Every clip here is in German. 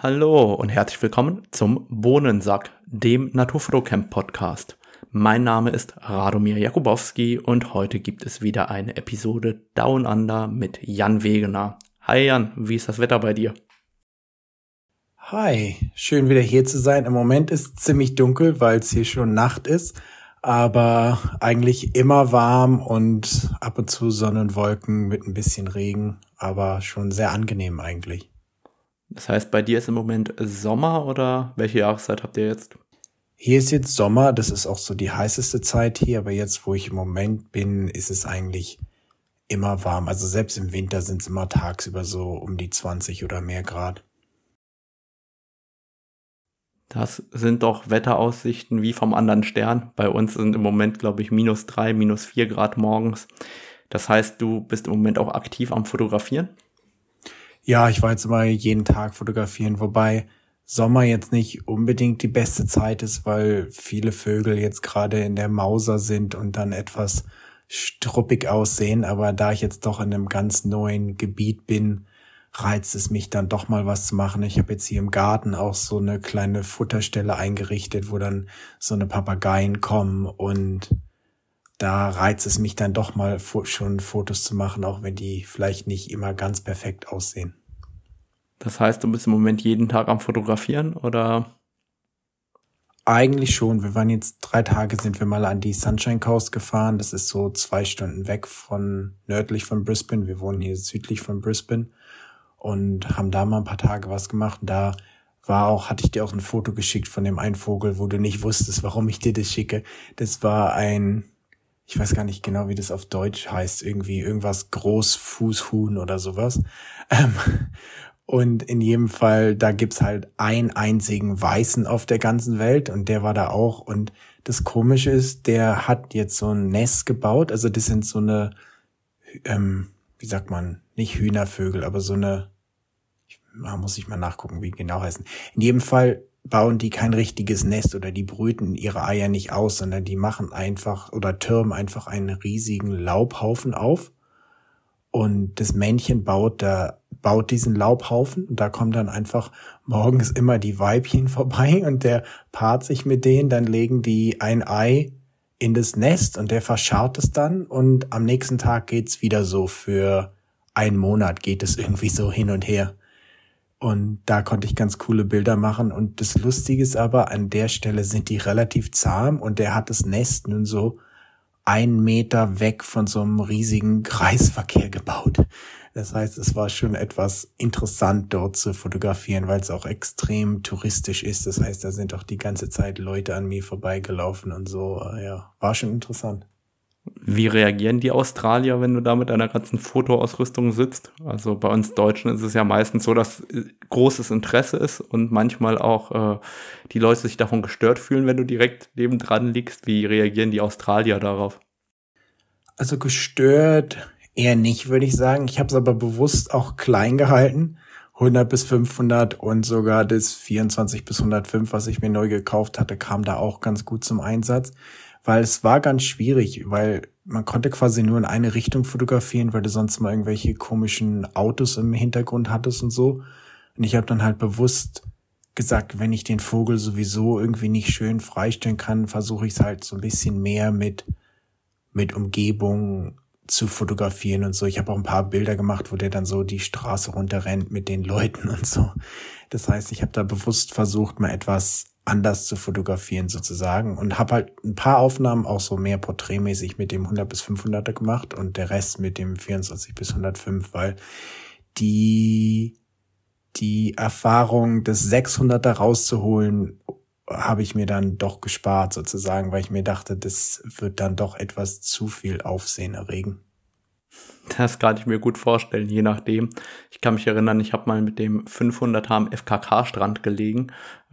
Hallo und herzlich willkommen zum Bohnensack, dem Naturfotocamp Podcast. Mein Name ist Radomir Jakubowski und heute gibt es wieder eine Episode Down Under mit Jan Wegener. Hi Jan, wie ist das Wetter bei dir? Hi, schön wieder hier zu sein. Im Moment ist es ziemlich dunkel, weil es hier schon Nacht ist, aber eigentlich immer warm und ab und zu Sonne und Wolken mit ein bisschen Regen, aber schon sehr angenehm eigentlich. Das heißt, bei dir ist im Moment Sommer oder welche Jahreszeit habt ihr jetzt? Hier ist jetzt Sommer, das ist auch so die heißeste Zeit hier, aber jetzt, wo ich im Moment bin, ist es eigentlich immer warm. Also selbst im Winter sind es immer tagsüber so um die 20 oder mehr Grad. Das sind doch Wetteraussichten wie vom anderen Stern. Bei uns sind im Moment, glaube ich, minus drei, minus vier Grad morgens. Das heißt, du bist im Moment auch aktiv am Fotografieren? Ja, ich war jetzt immer jeden Tag fotografieren, wobei Sommer jetzt nicht unbedingt die beste Zeit ist, weil viele Vögel jetzt gerade in der Mauser sind und dann etwas struppig aussehen. Aber da ich jetzt doch in einem ganz neuen Gebiet bin, reizt es mich dann doch mal was zu machen. Ich habe jetzt hier im Garten auch so eine kleine Futterstelle eingerichtet, wo dann so eine Papageien kommen und da reizt es mich dann doch mal schon Fotos zu machen, auch wenn die vielleicht nicht immer ganz perfekt aussehen. Das heißt, du bist im Moment jeden Tag am Fotografieren oder? Eigentlich schon. Wir waren jetzt drei Tage, sind wir mal an die Sunshine Coast gefahren. Das ist so zwei Stunden weg von nördlich von Brisbane. Wir wohnen hier südlich von Brisbane und haben da mal ein paar Tage was gemacht. Und da war auch, hatte ich dir auch ein Foto geschickt von dem einen Vogel, wo du nicht wusstest, warum ich dir das schicke. Das war ein ich weiß gar nicht genau, wie das auf Deutsch heißt, irgendwie irgendwas Großfußhuhn oder sowas. Ähm, und in jedem Fall, da gibt's halt einen einzigen Weißen auf der ganzen Welt und der war da auch. Und das Komische ist, der hat jetzt so ein Nest gebaut. Also das sind so eine, ähm, wie sagt man, nicht Hühnervögel, aber so eine, ich, muss ich mal nachgucken, wie genau heißen. In jedem Fall bauen die kein richtiges Nest oder die brüten ihre Eier nicht aus, sondern die machen einfach oder türmen einfach einen riesigen Laubhaufen auf. Und das Männchen baut da, baut diesen Laubhaufen und da kommen dann einfach morgens immer die Weibchen vorbei und der paart sich mit denen, dann legen die ein Ei in das Nest und der verscharrt es dann und am nächsten Tag geht's wieder so für einen Monat geht es irgendwie so hin und her. Und da konnte ich ganz coole Bilder machen. Und das Lustige ist aber, an der Stelle sind die relativ zahm und der hat das Nest nun so einen Meter weg von so einem riesigen Kreisverkehr gebaut. Das heißt, es war schon etwas interessant dort zu fotografieren, weil es auch extrem touristisch ist. Das heißt, da sind auch die ganze Zeit Leute an mir vorbeigelaufen und so. Ja, war schon interessant. Wie reagieren die Australier, wenn du da mit deiner ganzen Fotoausrüstung sitzt? Also bei uns Deutschen ist es ja meistens so, dass äh, großes Interesse ist und manchmal auch äh, die Leute sich davon gestört fühlen, wenn du direkt nebendran liegst. Wie reagieren die Australier darauf? Also gestört eher nicht, würde ich sagen. Ich habe es aber bewusst auch klein gehalten. 100 bis 500 und sogar das 24 bis 105, was ich mir neu gekauft hatte, kam da auch ganz gut zum Einsatz weil es war ganz schwierig, weil man konnte quasi nur in eine Richtung fotografieren, weil du sonst mal irgendwelche komischen Autos im Hintergrund hattest und so. Und ich habe dann halt bewusst gesagt, wenn ich den Vogel sowieso irgendwie nicht schön freistellen kann, versuche ich es halt so ein bisschen mehr mit mit Umgebung zu fotografieren und so. Ich habe auch ein paar Bilder gemacht, wo der dann so die Straße runterrennt mit den Leuten und so. Das heißt, ich habe da bewusst versucht, mal etwas anders zu fotografieren sozusagen und habe halt ein paar Aufnahmen auch so mehr porträtmäßig mit dem 100 bis 500er gemacht und der Rest mit dem 24 bis 105, weil die die Erfahrung des 600er rauszuholen habe ich mir dann doch gespart sozusagen, weil ich mir dachte, das wird dann doch etwas zu viel Aufsehen erregen. Das kann ich mir gut vorstellen, je nachdem. Ich kann mich erinnern, ich habe mal mit dem 500er am FKK-Strand gelegen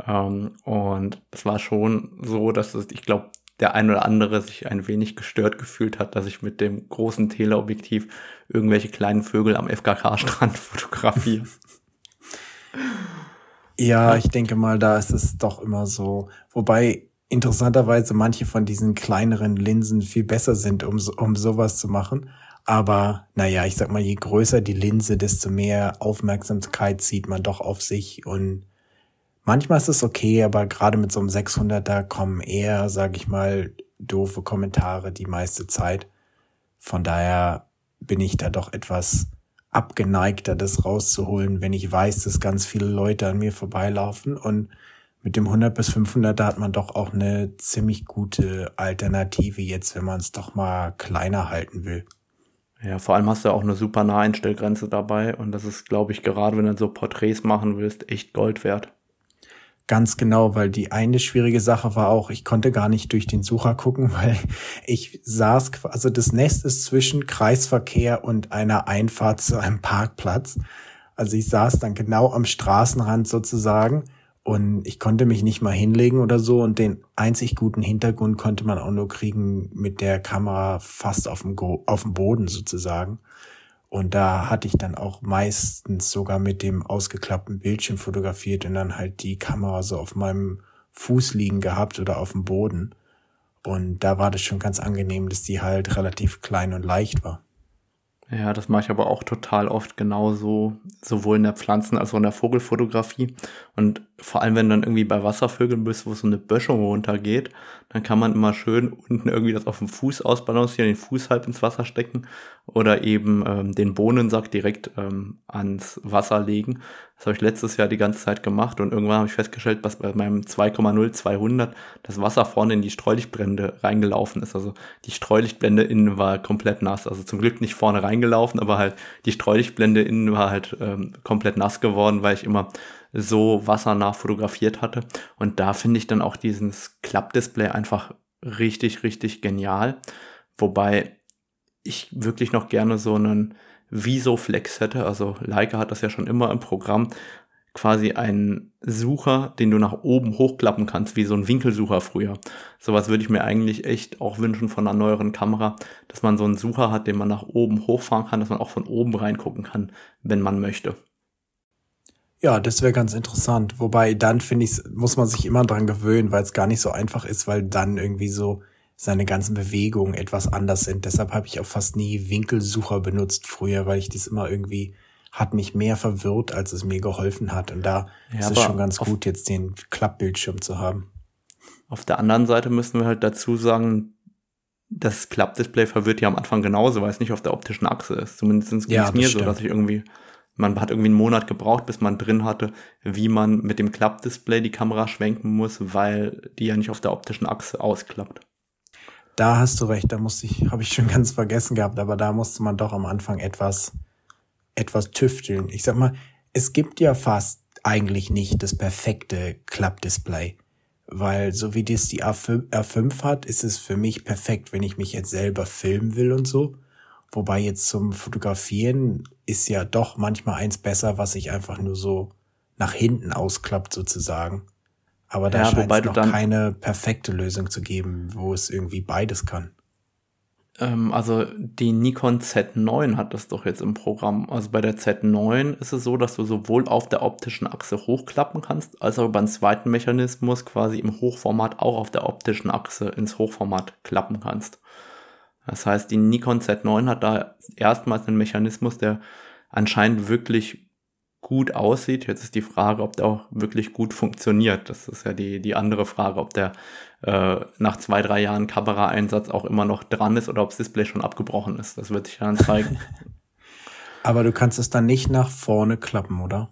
ähm, und es war schon so, dass es, ich glaube, der ein oder andere sich ein wenig gestört gefühlt hat, dass ich mit dem großen Teleobjektiv irgendwelche kleinen Vögel am FKK-Strand fotografiere. Ja, ich denke mal, da ist es doch immer so. Wobei interessanterweise manche von diesen kleineren Linsen viel besser sind, um, um sowas zu machen. Aber naja, ich sag mal, je größer die Linse, desto mehr Aufmerksamkeit zieht man doch auf sich und Manchmal ist es okay, aber gerade mit so einem 600er kommen eher, sag ich mal, doofe Kommentare die meiste Zeit. Von daher bin ich da doch etwas abgeneigter, das rauszuholen, wenn ich weiß, dass ganz viele Leute an mir vorbeilaufen. Und mit dem 100 bis 500 da hat man doch auch eine ziemlich gute Alternative jetzt, wenn man es doch mal kleiner halten will. Ja, vor allem hast du auch eine super Naheinstellgrenze dabei und das ist, glaube ich, gerade wenn du so Porträts machen willst, echt Gold wert. Ganz genau, weil die eine schwierige Sache war auch, ich konnte gar nicht durch den Sucher gucken, weil ich saß, also das Nest ist zwischen Kreisverkehr und einer Einfahrt zu einem Parkplatz. Also ich saß dann genau am Straßenrand sozusagen und ich konnte mich nicht mal hinlegen oder so und den einzig guten Hintergrund konnte man auch nur kriegen mit der Kamera fast auf dem, Go auf dem Boden sozusagen. Und da hatte ich dann auch meistens sogar mit dem ausgeklappten Bildschirm fotografiert und dann halt die Kamera so auf meinem Fuß liegen gehabt oder auf dem Boden. Und da war das schon ganz angenehm, dass die halt relativ klein und leicht war. Ja, das mache ich aber auch total oft genauso, sowohl in der Pflanzen- als auch in der Vogelfotografie. Und vor allem, wenn du dann irgendwie bei Wasservögeln bist, wo so eine Böschung runtergeht, dann kann man immer schön unten irgendwie das auf dem Fuß ausbalancieren, den Fuß halb ins Wasser stecken oder eben ähm, den Bohnensack direkt ähm, ans Wasser legen. Das habe ich letztes Jahr die ganze Zeit gemacht und irgendwann habe ich festgestellt, dass bei meinem 2,0 200 das Wasser vorne in die Streulichtblende reingelaufen ist. Also die Streulichtblende innen war komplett nass. Also zum Glück nicht vorne reingelaufen, aber halt die Streulichtblende innen war halt ähm, komplett nass geworden, weil ich immer so wassernah fotografiert hatte. Und da finde ich dann auch dieses Klappdisplay einfach richtig, richtig genial. Wobei ich wirklich noch gerne so einen Visoflex hätte. Also Leica hat das ja schon immer im Programm. Quasi einen Sucher, den du nach oben hochklappen kannst, wie so ein Winkelsucher früher. Sowas würde ich mir eigentlich echt auch wünschen von einer neueren Kamera, dass man so einen Sucher hat, den man nach oben hochfahren kann, dass man auch von oben reingucken kann, wenn man möchte. Ja, das wäre ganz interessant. Wobei dann finde ich, muss man sich immer dran gewöhnen, weil es gar nicht so einfach ist, weil dann irgendwie so seine ganzen Bewegungen etwas anders sind. Deshalb habe ich auch fast nie Winkelsucher benutzt früher, weil ich das immer irgendwie hat mich mehr verwirrt, als es mir geholfen hat. Und da ja, ist es schon ganz gut, jetzt den Klappbildschirm zu haben. Auf der anderen Seite müssen wir halt dazu sagen, das Klappdisplay verwirrt ja am Anfang genauso, weil es nicht auf der optischen Achse ist. Zumindest ging es ja, mir stimmt. so, dass ich irgendwie man hat irgendwie einen Monat gebraucht, bis man drin hatte, wie man mit dem Klappdisplay die Kamera schwenken muss, weil die ja nicht auf der optischen Achse ausklappt. Da hast du recht, da musste ich, habe ich schon ganz vergessen gehabt, aber da musste man doch am Anfang etwas, etwas tüfteln. Ich sag mal, es gibt ja fast eigentlich nicht das perfekte Klappdisplay. Weil so wie das die A5, R5 hat, ist es für mich perfekt, wenn ich mich jetzt selber filmen will und so. Wobei jetzt zum Fotografieren ist ja doch manchmal eins besser, was sich einfach nur so nach hinten ausklappt sozusagen. Aber da ja, scheint es noch keine perfekte Lösung zu geben, wo es irgendwie beides kann. Ähm, also die Nikon Z9 hat das doch jetzt im Programm. Also bei der Z9 ist es so, dass du sowohl auf der optischen Achse hochklappen kannst, als auch einen zweiten Mechanismus quasi im Hochformat auch auf der optischen Achse ins Hochformat klappen kannst. Das heißt, die Nikon Z9 hat da erstmals einen Mechanismus, der anscheinend wirklich gut aussieht. Jetzt ist die Frage, ob der auch wirklich gut funktioniert. Das ist ja die, die andere Frage, ob der äh, nach zwei, drei Jahren Kameraeinsatz auch immer noch dran ist oder ob das Display schon abgebrochen ist. Das wird sich dann zeigen. Aber du kannst es dann nicht nach vorne klappen, oder?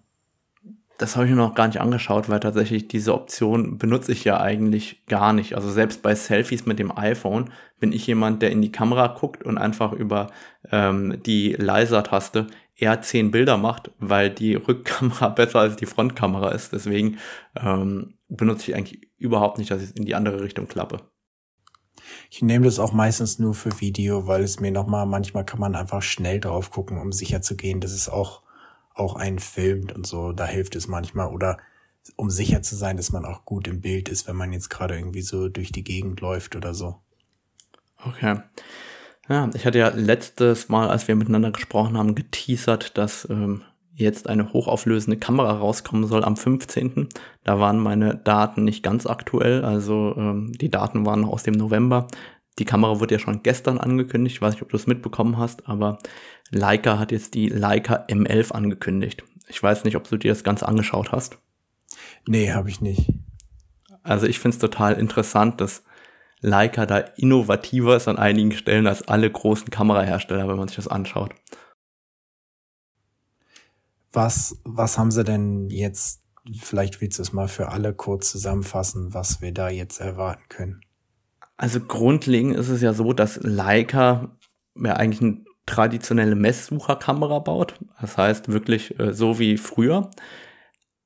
Das habe ich mir noch gar nicht angeschaut, weil tatsächlich diese Option benutze ich ja eigentlich gar nicht. Also selbst bei Selfies mit dem iPhone bin ich jemand, der in die Kamera guckt und einfach über ähm, die Leiser-Taste eher zehn Bilder macht, weil die Rückkamera besser als die Frontkamera ist. Deswegen ähm, benutze ich eigentlich überhaupt nicht, dass ich es in die andere Richtung klappe. Ich nehme das auch meistens nur für Video, weil es mir nochmal, manchmal kann man einfach schnell drauf gucken, um sicher zu gehen, dass es auch auch einen filmt und so, da hilft es manchmal. Oder um sicher zu sein, dass man auch gut im Bild ist, wenn man jetzt gerade irgendwie so durch die Gegend läuft oder so. Okay. Ja, ich hatte ja letztes Mal, als wir miteinander gesprochen haben, geteasert, dass ähm, jetzt eine hochauflösende Kamera rauskommen soll am 15. Da waren meine Daten nicht ganz aktuell, also ähm, die Daten waren noch aus dem November. Die Kamera wurde ja schon gestern angekündigt, ich weiß nicht, ob du es mitbekommen hast, aber Leica hat jetzt die Leica M11 angekündigt. Ich weiß nicht, ob du dir das Ganze angeschaut hast. Nee, habe ich nicht. Also ich finde es total interessant, dass Leica da innovativer ist an einigen Stellen als alle großen Kamerahersteller, wenn man sich das anschaut. Was, was haben sie denn jetzt, vielleicht willst du es mal für alle kurz zusammenfassen, was wir da jetzt erwarten können? Also grundlegend ist es ja so, dass Leica ja eigentlich eine traditionelle Messsucherkamera baut. Das heißt wirklich äh, so wie früher,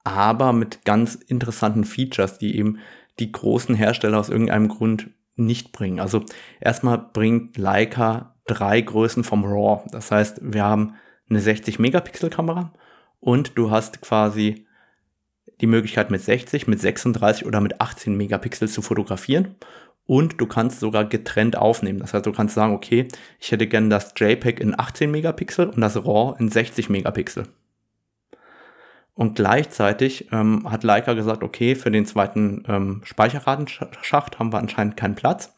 aber mit ganz interessanten Features, die eben die großen Hersteller aus irgendeinem Grund nicht bringen. Also erstmal bringt Leica drei Größen vom RAW. Das heißt, wir haben eine 60 Megapixel Kamera und du hast quasi die Möglichkeit mit 60, mit 36 oder mit 18 Megapixel zu fotografieren und du kannst sogar getrennt aufnehmen. Das heißt, du kannst sagen, okay, ich hätte gern das JPEG in 18 Megapixel und das RAW in 60 Megapixel. Und gleichzeitig ähm, hat Leica gesagt, okay, für den zweiten ähm, Speicherratenschacht haben wir anscheinend keinen Platz.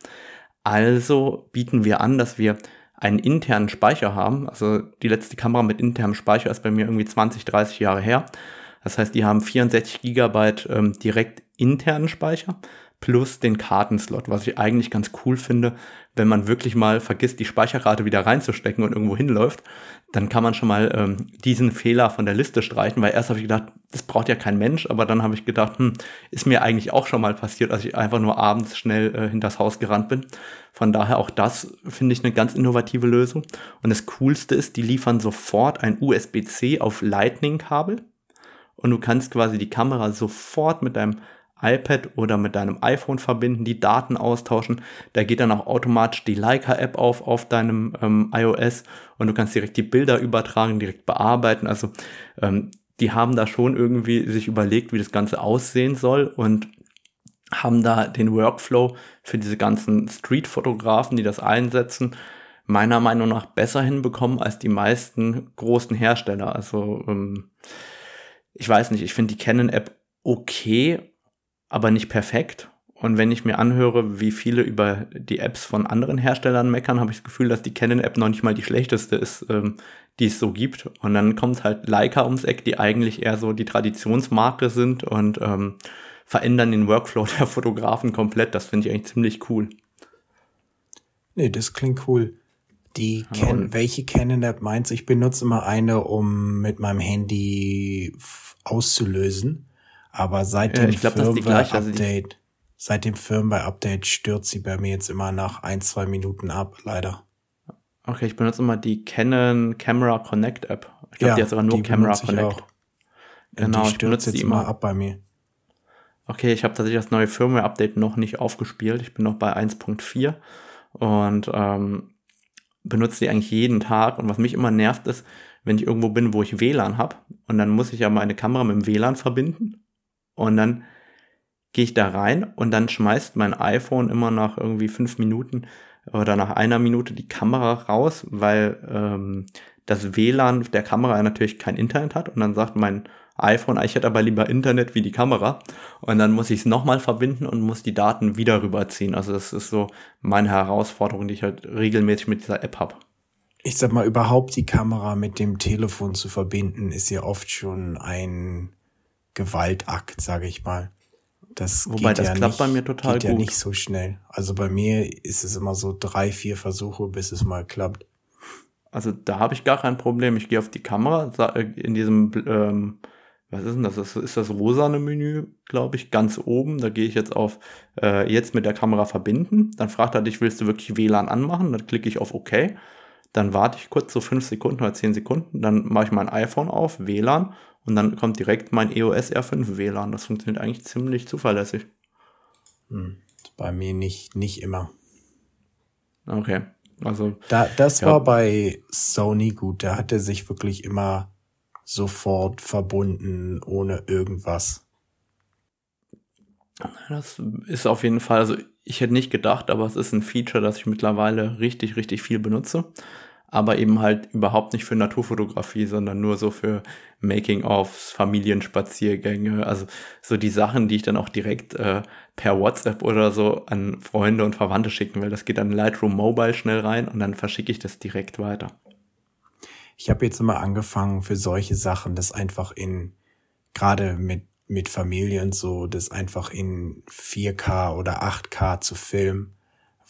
Also bieten wir an, dass wir einen internen Speicher haben. Also die letzte Kamera mit internem Speicher ist bei mir irgendwie 20, 30 Jahre her. Das heißt, die haben 64 Gigabyte ähm, direkt internen Speicher plus den Kartenslot, was ich eigentlich ganz cool finde, wenn man wirklich mal vergisst, die Speicherkarte wieder reinzustecken und irgendwo hinläuft, dann kann man schon mal ähm, diesen Fehler von der Liste streichen, weil erst habe ich gedacht, das braucht ja kein Mensch, aber dann habe ich gedacht, hm, ist mir eigentlich auch schon mal passiert, als ich einfach nur abends schnell äh, hinters Haus gerannt bin. Von daher auch das finde ich eine ganz innovative Lösung. Und das Coolste ist, die liefern sofort ein USB-C auf Lightning-Kabel und du kannst quasi die Kamera sofort mit deinem iPad oder mit deinem iPhone verbinden, die Daten austauschen. Da geht dann auch automatisch die Leica-App auf auf deinem ähm, iOS und du kannst direkt die Bilder übertragen, direkt bearbeiten. Also ähm, die haben da schon irgendwie sich überlegt, wie das Ganze aussehen soll und haben da den Workflow für diese ganzen Street-Fotografen, die das einsetzen, meiner Meinung nach besser hinbekommen als die meisten großen Hersteller. Also ähm, ich weiß nicht, ich finde die Canon-App okay, aber nicht perfekt. Und wenn ich mir anhöre, wie viele über die Apps von anderen Herstellern meckern, habe ich das Gefühl, dass die Canon-App noch nicht mal die schlechteste ist, ähm, die es so gibt. Und dann kommt halt Leica ums Eck, die eigentlich eher so die Traditionsmarke sind und ähm, verändern den Workflow der Fotografen komplett. Das finde ich eigentlich ziemlich cool. Nee, das klingt cool. Die Can welche Canon-App meinst du? Ich benutze immer eine, um mit meinem Handy auszulösen. Aber seit dem glaub, Firmware-Update, seit dem Firmware-Update stürzt sie bei mir jetzt immer nach ein, zwei Minuten ab, leider. Okay, ich benutze immer die Canon Camera Connect App. Ich glaube, ja, die hat sogar nur Camera Connect. Genau, die stürzt jetzt immer ab bei mir. Okay, ich habe tatsächlich das neue Firmware-Update noch nicht aufgespielt. Ich bin noch bei 1.4 und ähm, benutze die eigentlich jeden Tag. Und was mich immer nervt ist, wenn ich irgendwo bin, wo ich WLAN habe und dann muss ich ja meine Kamera mit dem WLAN verbinden und dann gehe ich da rein und dann schmeißt mein iPhone immer nach irgendwie fünf Minuten oder nach einer Minute die Kamera raus, weil ähm, das WLAN der Kamera natürlich kein Internet hat und dann sagt mein iPhone, ich hätte aber lieber Internet wie die Kamera und dann muss ich es nochmal verbinden und muss die Daten wieder rüberziehen. Also das ist so meine Herausforderung, die ich halt regelmäßig mit dieser App habe. Ich sag mal, überhaupt die Kamera mit dem Telefon zu verbinden, ist ja oft schon ein Gewaltakt, sage ich mal. Das Wobei, das ja klappt nicht, bei mir total geht gut. ja nicht so schnell. Also bei mir ist es immer so drei, vier Versuche, bis es mal klappt. Also da habe ich gar kein Problem. Ich gehe auf die Kamera, äh, in diesem, ähm, was ist denn das? Das ist das rosane Menü, glaube ich, ganz oben. Da gehe ich jetzt auf äh, jetzt mit der Kamera verbinden. Dann fragt er dich, willst du wirklich WLAN anmachen? Dann klicke ich auf OK. Dann warte ich kurz so fünf Sekunden oder zehn Sekunden. Dann mache ich mein iPhone auf, WLAN und dann kommt direkt mein EOS R5 WLAN. Das funktioniert eigentlich ziemlich zuverlässig. Hm. Bei mir nicht, nicht immer. Okay. Also. Da, das ja. war bei Sony gut. Da hat er sich wirklich immer sofort verbunden, ohne irgendwas. Das ist auf jeden Fall, also ich hätte nicht gedacht, aber es ist ein Feature, das ich mittlerweile richtig, richtig viel benutze aber eben halt überhaupt nicht für Naturfotografie, sondern nur so für Making-ofs, Familienspaziergänge, also so die Sachen, die ich dann auch direkt äh, per WhatsApp oder so an Freunde und Verwandte schicken will. Das geht dann Lightroom Mobile schnell rein und dann verschicke ich das direkt weiter. Ich habe jetzt immer angefangen für solche Sachen, das einfach in gerade mit mit Familie und so, das einfach in 4K oder 8K zu filmen,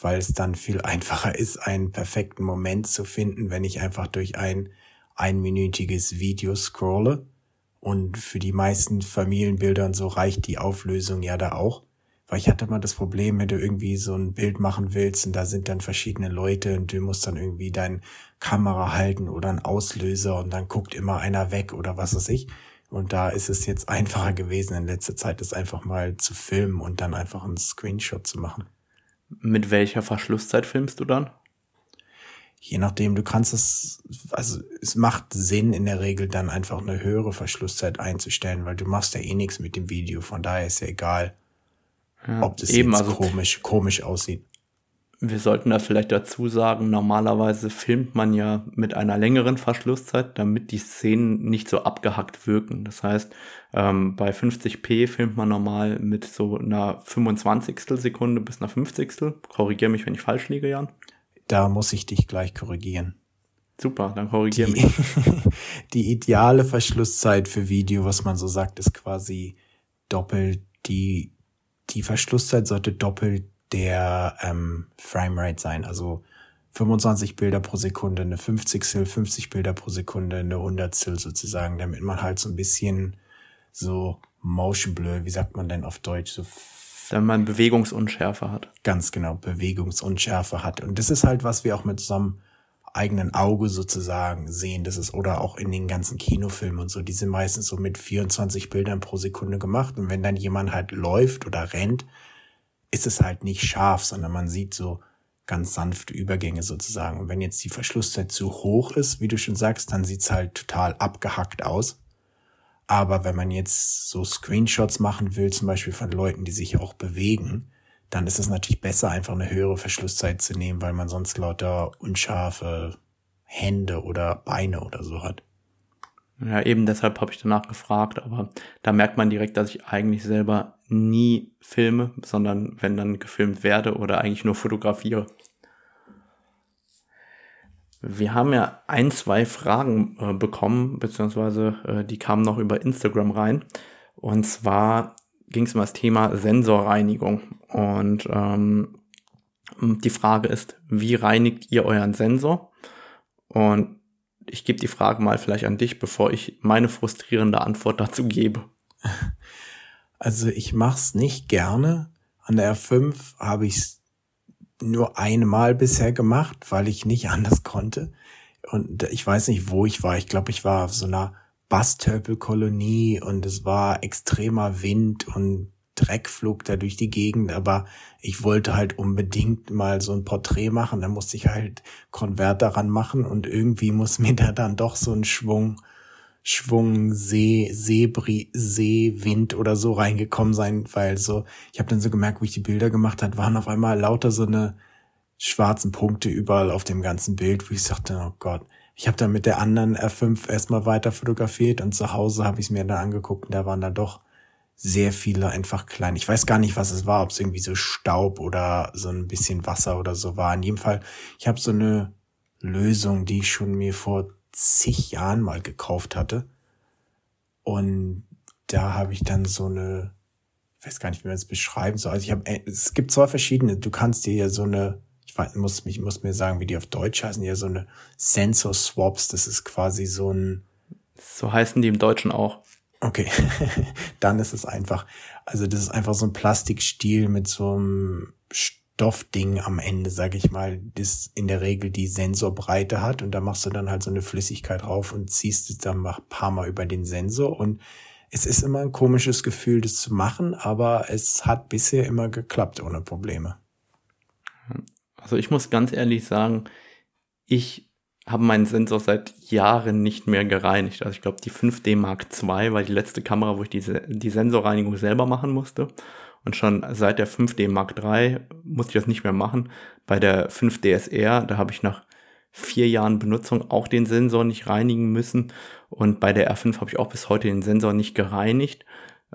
weil es dann viel einfacher ist, einen perfekten Moment zu finden, wenn ich einfach durch ein einminütiges Video scrolle. Und für die meisten Familienbilder und so reicht die Auflösung ja da auch. Weil ich hatte mal das Problem, wenn du irgendwie so ein Bild machen willst und da sind dann verschiedene Leute und du musst dann irgendwie deine Kamera halten oder einen Auslöser und dann guckt immer einer weg oder was weiß ich. Und da ist es jetzt einfacher gewesen in letzter Zeit, das einfach mal zu filmen und dann einfach einen Screenshot zu machen. Mit welcher Verschlusszeit filmst du dann? Je nachdem, du kannst es, also es macht Sinn in der Regel dann einfach eine höhere Verschlusszeit einzustellen, weil du machst ja eh nichts mit dem Video, von daher ist ja egal, ja, ob das eben, jetzt also komisch, komisch aussieht. Wir sollten da vielleicht dazu sagen, normalerweise filmt man ja mit einer längeren Verschlusszeit, damit die Szenen nicht so abgehackt wirken. Das heißt, ähm, bei 50p filmt man normal mit so einer 25. Sekunde bis einer 50. Korrigiere mich, wenn ich falsch liege, Jan. Da muss ich dich gleich korrigieren. Super, dann korrigiere mich. die ideale Verschlusszeit für Video, was man so sagt, ist quasi doppelt die, die Verschlusszeit sollte doppelt der ähm, Framerate sein. Also 25 Bilder pro Sekunde, eine 50 50 Bilder pro Sekunde, eine 100 sozusagen, damit man halt so ein bisschen so Motion Blur, wie sagt man denn auf Deutsch, so wenn man Bewegungsunschärfe hat. Ganz genau, Bewegungsunschärfe hat. Und das ist halt, was wir auch mit so einem eigenen Auge sozusagen sehen. Das ist, oder auch in den ganzen Kinofilmen und so, die sind meistens so mit 24 Bildern pro Sekunde gemacht. Und wenn dann jemand halt läuft oder rennt, ist es halt nicht scharf, sondern man sieht so ganz sanfte Übergänge sozusagen. Und wenn jetzt die Verschlusszeit zu hoch ist, wie du schon sagst, dann sieht's halt total abgehackt aus. Aber wenn man jetzt so Screenshots machen will, zum Beispiel von Leuten, die sich auch bewegen, dann ist es natürlich besser, einfach eine höhere Verschlusszeit zu nehmen, weil man sonst lauter unscharfe Hände oder Beine oder so hat. Ja, eben deshalb habe ich danach gefragt, aber da merkt man direkt, dass ich eigentlich selber nie filme, sondern wenn dann gefilmt werde oder eigentlich nur fotografiere. Wir haben ja ein, zwei Fragen äh, bekommen, beziehungsweise äh, die kamen noch über Instagram rein. Und zwar ging es um das Thema Sensorreinigung. Und ähm, die Frage ist, wie reinigt ihr euren Sensor? Und ich gebe die Frage mal vielleicht an dich, bevor ich meine frustrierende Antwort dazu gebe. Also ich mach's nicht gerne. An der R5 habe ich nur einmal bisher gemacht, weil ich nicht anders konnte. Und ich weiß nicht, wo ich war. Ich glaube, ich war auf so einer Bastölpelkolonie und es war extremer Wind und Dreck flog da durch die Gegend, aber ich wollte halt unbedingt mal so ein Porträt machen. Da musste ich halt Konvert daran machen und irgendwie muss mir da dann doch so ein Schwung, Schwung See, Seebri, Seewind oder so reingekommen sein, weil so, ich habe dann so gemerkt, wo ich die Bilder gemacht hat, waren auf einmal lauter so eine schwarzen Punkte überall auf dem ganzen Bild, wo ich sagte, oh Gott, ich habe dann mit der anderen R5 erstmal weiter fotografiert und zu Hause habe ich es mir dann angeguckt und da waren dann doch sehr viele einfach klein. Ich weiß gar nicht, was es war, ob es irgendwie so Staub oder so ein bisschen Wasser oder so war. In jedem Fall, ich habe so eine Lösung, die ich schon mir vor zig Jahren mal gekauft hatte. Und da habe ich dann so eine, ich weiß gar nicht, wie man es beschreiben soll. Also ich habe, äh, es gibt zwei verschiedene. Du kannst dir ja so eine, ich weiß, muss mich, muss mir sagen, wie die auf Deutsch heißen, ja so eine Sensor Swaps. Das ist quasi so ein. So heißen die im Deutschen auch. Okay, dann ist es einfach, also das ist einfach so ein Plastikstiel mit so einem Stoffding am Ende, sag ich mal, das in der Regel die Sensorbreite hat und da machst du dann halt so eine Flüssigkeit drauf und ziehst es dann ein paar Mal über den Sensor und es ist immer ein komisches Gefühl, das zu machen, aber es hat bisher immer geklappt ohne Probleme. Also ich muss ganz ehrlich sagen, ich habe meinen Sensor seit Jahren nicht mehr gereinigt. Also ich glaube, die 5D Mark II war die letzte Kamera, wo ich diese, die Sensorreinigung selber machen musste. Und schon seit der 5D Mark III musste ich das nicht mehr machen. Bei der 5DSR, da habe ich nach vier Jahren Benutzung auch den Sensor nicht reinigen müssen. Und bei der R5 habe ich auch bis heute den Sensor nicht gereinigt.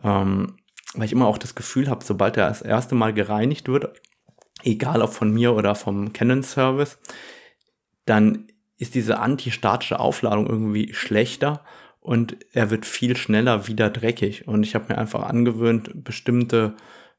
Ähm, weil ich immer auch das Gefühl habe, sobald er das erste Mal gereinigt wird, egal ob von mir oder vom Canon Service, dann ist diese antistatische Aufladung irgendwie schlechter und er wird viel schneller wieder dreckig. Und ich habe mir einfach angewöhnt, bestimmte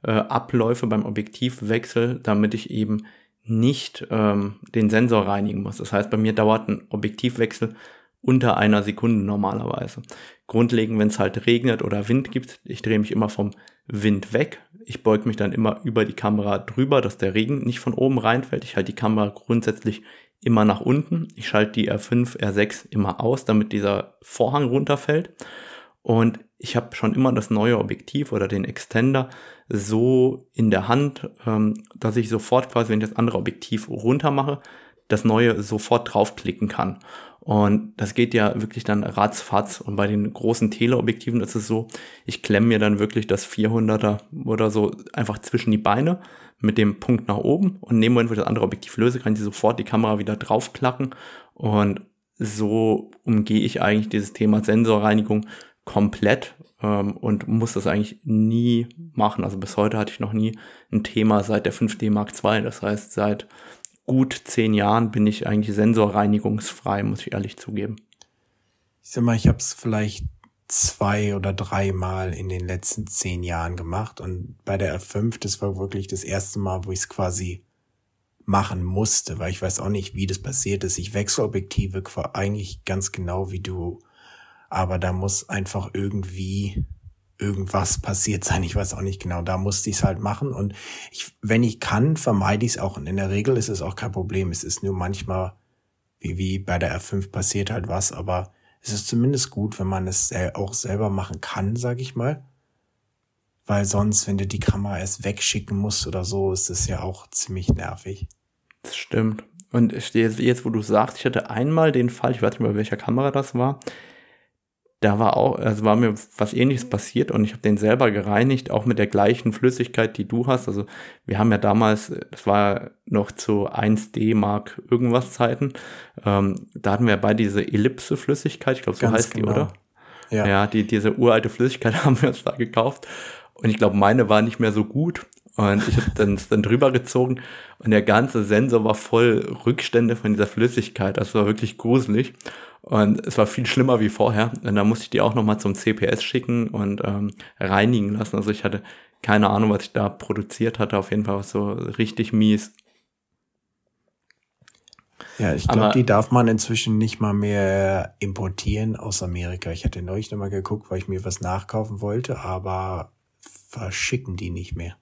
äh, Abläufe beim Objektivwechsel, damit ich eben nicht ähm, den Sensor reinigen muss. Das heißt, bei mir dauert ein Objektivwechsel unter einer Sekunde normalerweise. Grundlegend, wenn es halt regnet oder Wind gibt, ich drehe mich immer vom Wind weg. Ich beug mich dann immer über die Kamera drüber, dass der Regen nicht von oben reinfällt. Ich halte die Kamera grundsätzlich immer nach unten. Ich schalte die R5, R6 immer aus, damit dieser Vorhang runterfällt. Und ich habe schon immer das neue Objektiv oder den Extender so in der Hand, ähm, dass ich sofort quasi, wenn ich das andere Objektiv runter mache, das neue sofort draufklicken kann. Und das geht ja wirklich dann ratzfatz. Und bei den großen Teleobjektiven ist es so, ich klemme mir dann wirklich das 400er oder so einfach zwischen die Beine mit dem Punkt nach oben und neben Moment, wo ich das andere Objektiv löse, kann ich sofort die Kamera wieder draufklacken und so umgehe ich eigentlich dieses Thema Sensorreinigung komplett ähm, und muss das eigentlich nie machen. Also bis heute hatte ich noch nie ein Thema seit der 5D Mark II. Das heißt, seit gut zehn Jahren bin ich eigentlich sensorreinigungsfrei, muss ich ehrlich zugeben. Ich sag mal, ich habe es vielleicht zwei oder dreimal in den letzten zehn Jahren gemacht und bei der F5, das war wirklich das erste Mal, wo ich es quasi machen musste, weil ich weiß auch nicht, wie das passiert ist. Ich wechsle Objektive eigentlich ganz genau wie du, aber da muss einfach irgendwie irgendwas passiert sein. Ich weiß auch nicht genau. Da musste ich es halt machen. Und ich, wenn ich kann, vermeide ich es auch. Und in der Regel ist es auch kein Problem. Es ist nur manchmal, wie, wie bei der R5 passiert halt was, aber es ist zumindest gut, wenn man es auch selber machen kann, sag ich mal. Weil sonst, wenn du die Kamera erst wegschicken musst oder so, ist es ja auch ziemlich nervig. Das stimmt. Und jetzt, jetzt wo du sagst, ich hatte einmal den Fall, ich weiß nicht mehr, bei welcher Kamera das war, da war auch, also war mir was ähnliches passiert und ich habe den selber gereinigt, auch mit der gleichen Flüssigkeit, die du hast. Also wir haben ja damals, das war noch zu 1D Mark irgendwas Zeiten, ähm, da hatten wir bei diese Ellipse-Flüssigkeit, ich glaube, so Ganz heißt genau. die, oder? Ja. ja, die, diese uralte Flüssigkeit haben wir uns da gekauft. Und ich glaube, meine war nicht mehr so gut. Und ich habe dann, dann drüber gezogen und der ganze Sensor war voll Rückstände von dieser Flüssigkeit. Das war wirklich gruselig. Und es war viel schlimmer wie vorher. Und da musste ich die auch nochmal zum CPS schicken und ähm, reinigen lassen. Also ich hatte keine Ahnung, was ich da produziert hatte. Auf jeden Fall was so richtig mies. Ja, ich glaube, die darf man inzwischen nicht mal mehr importieren aus Amerika. Ich hatte neulich nochmal geguckt, weil ich mir was nachkaufen wollte, aber verschicken die nicht mehr.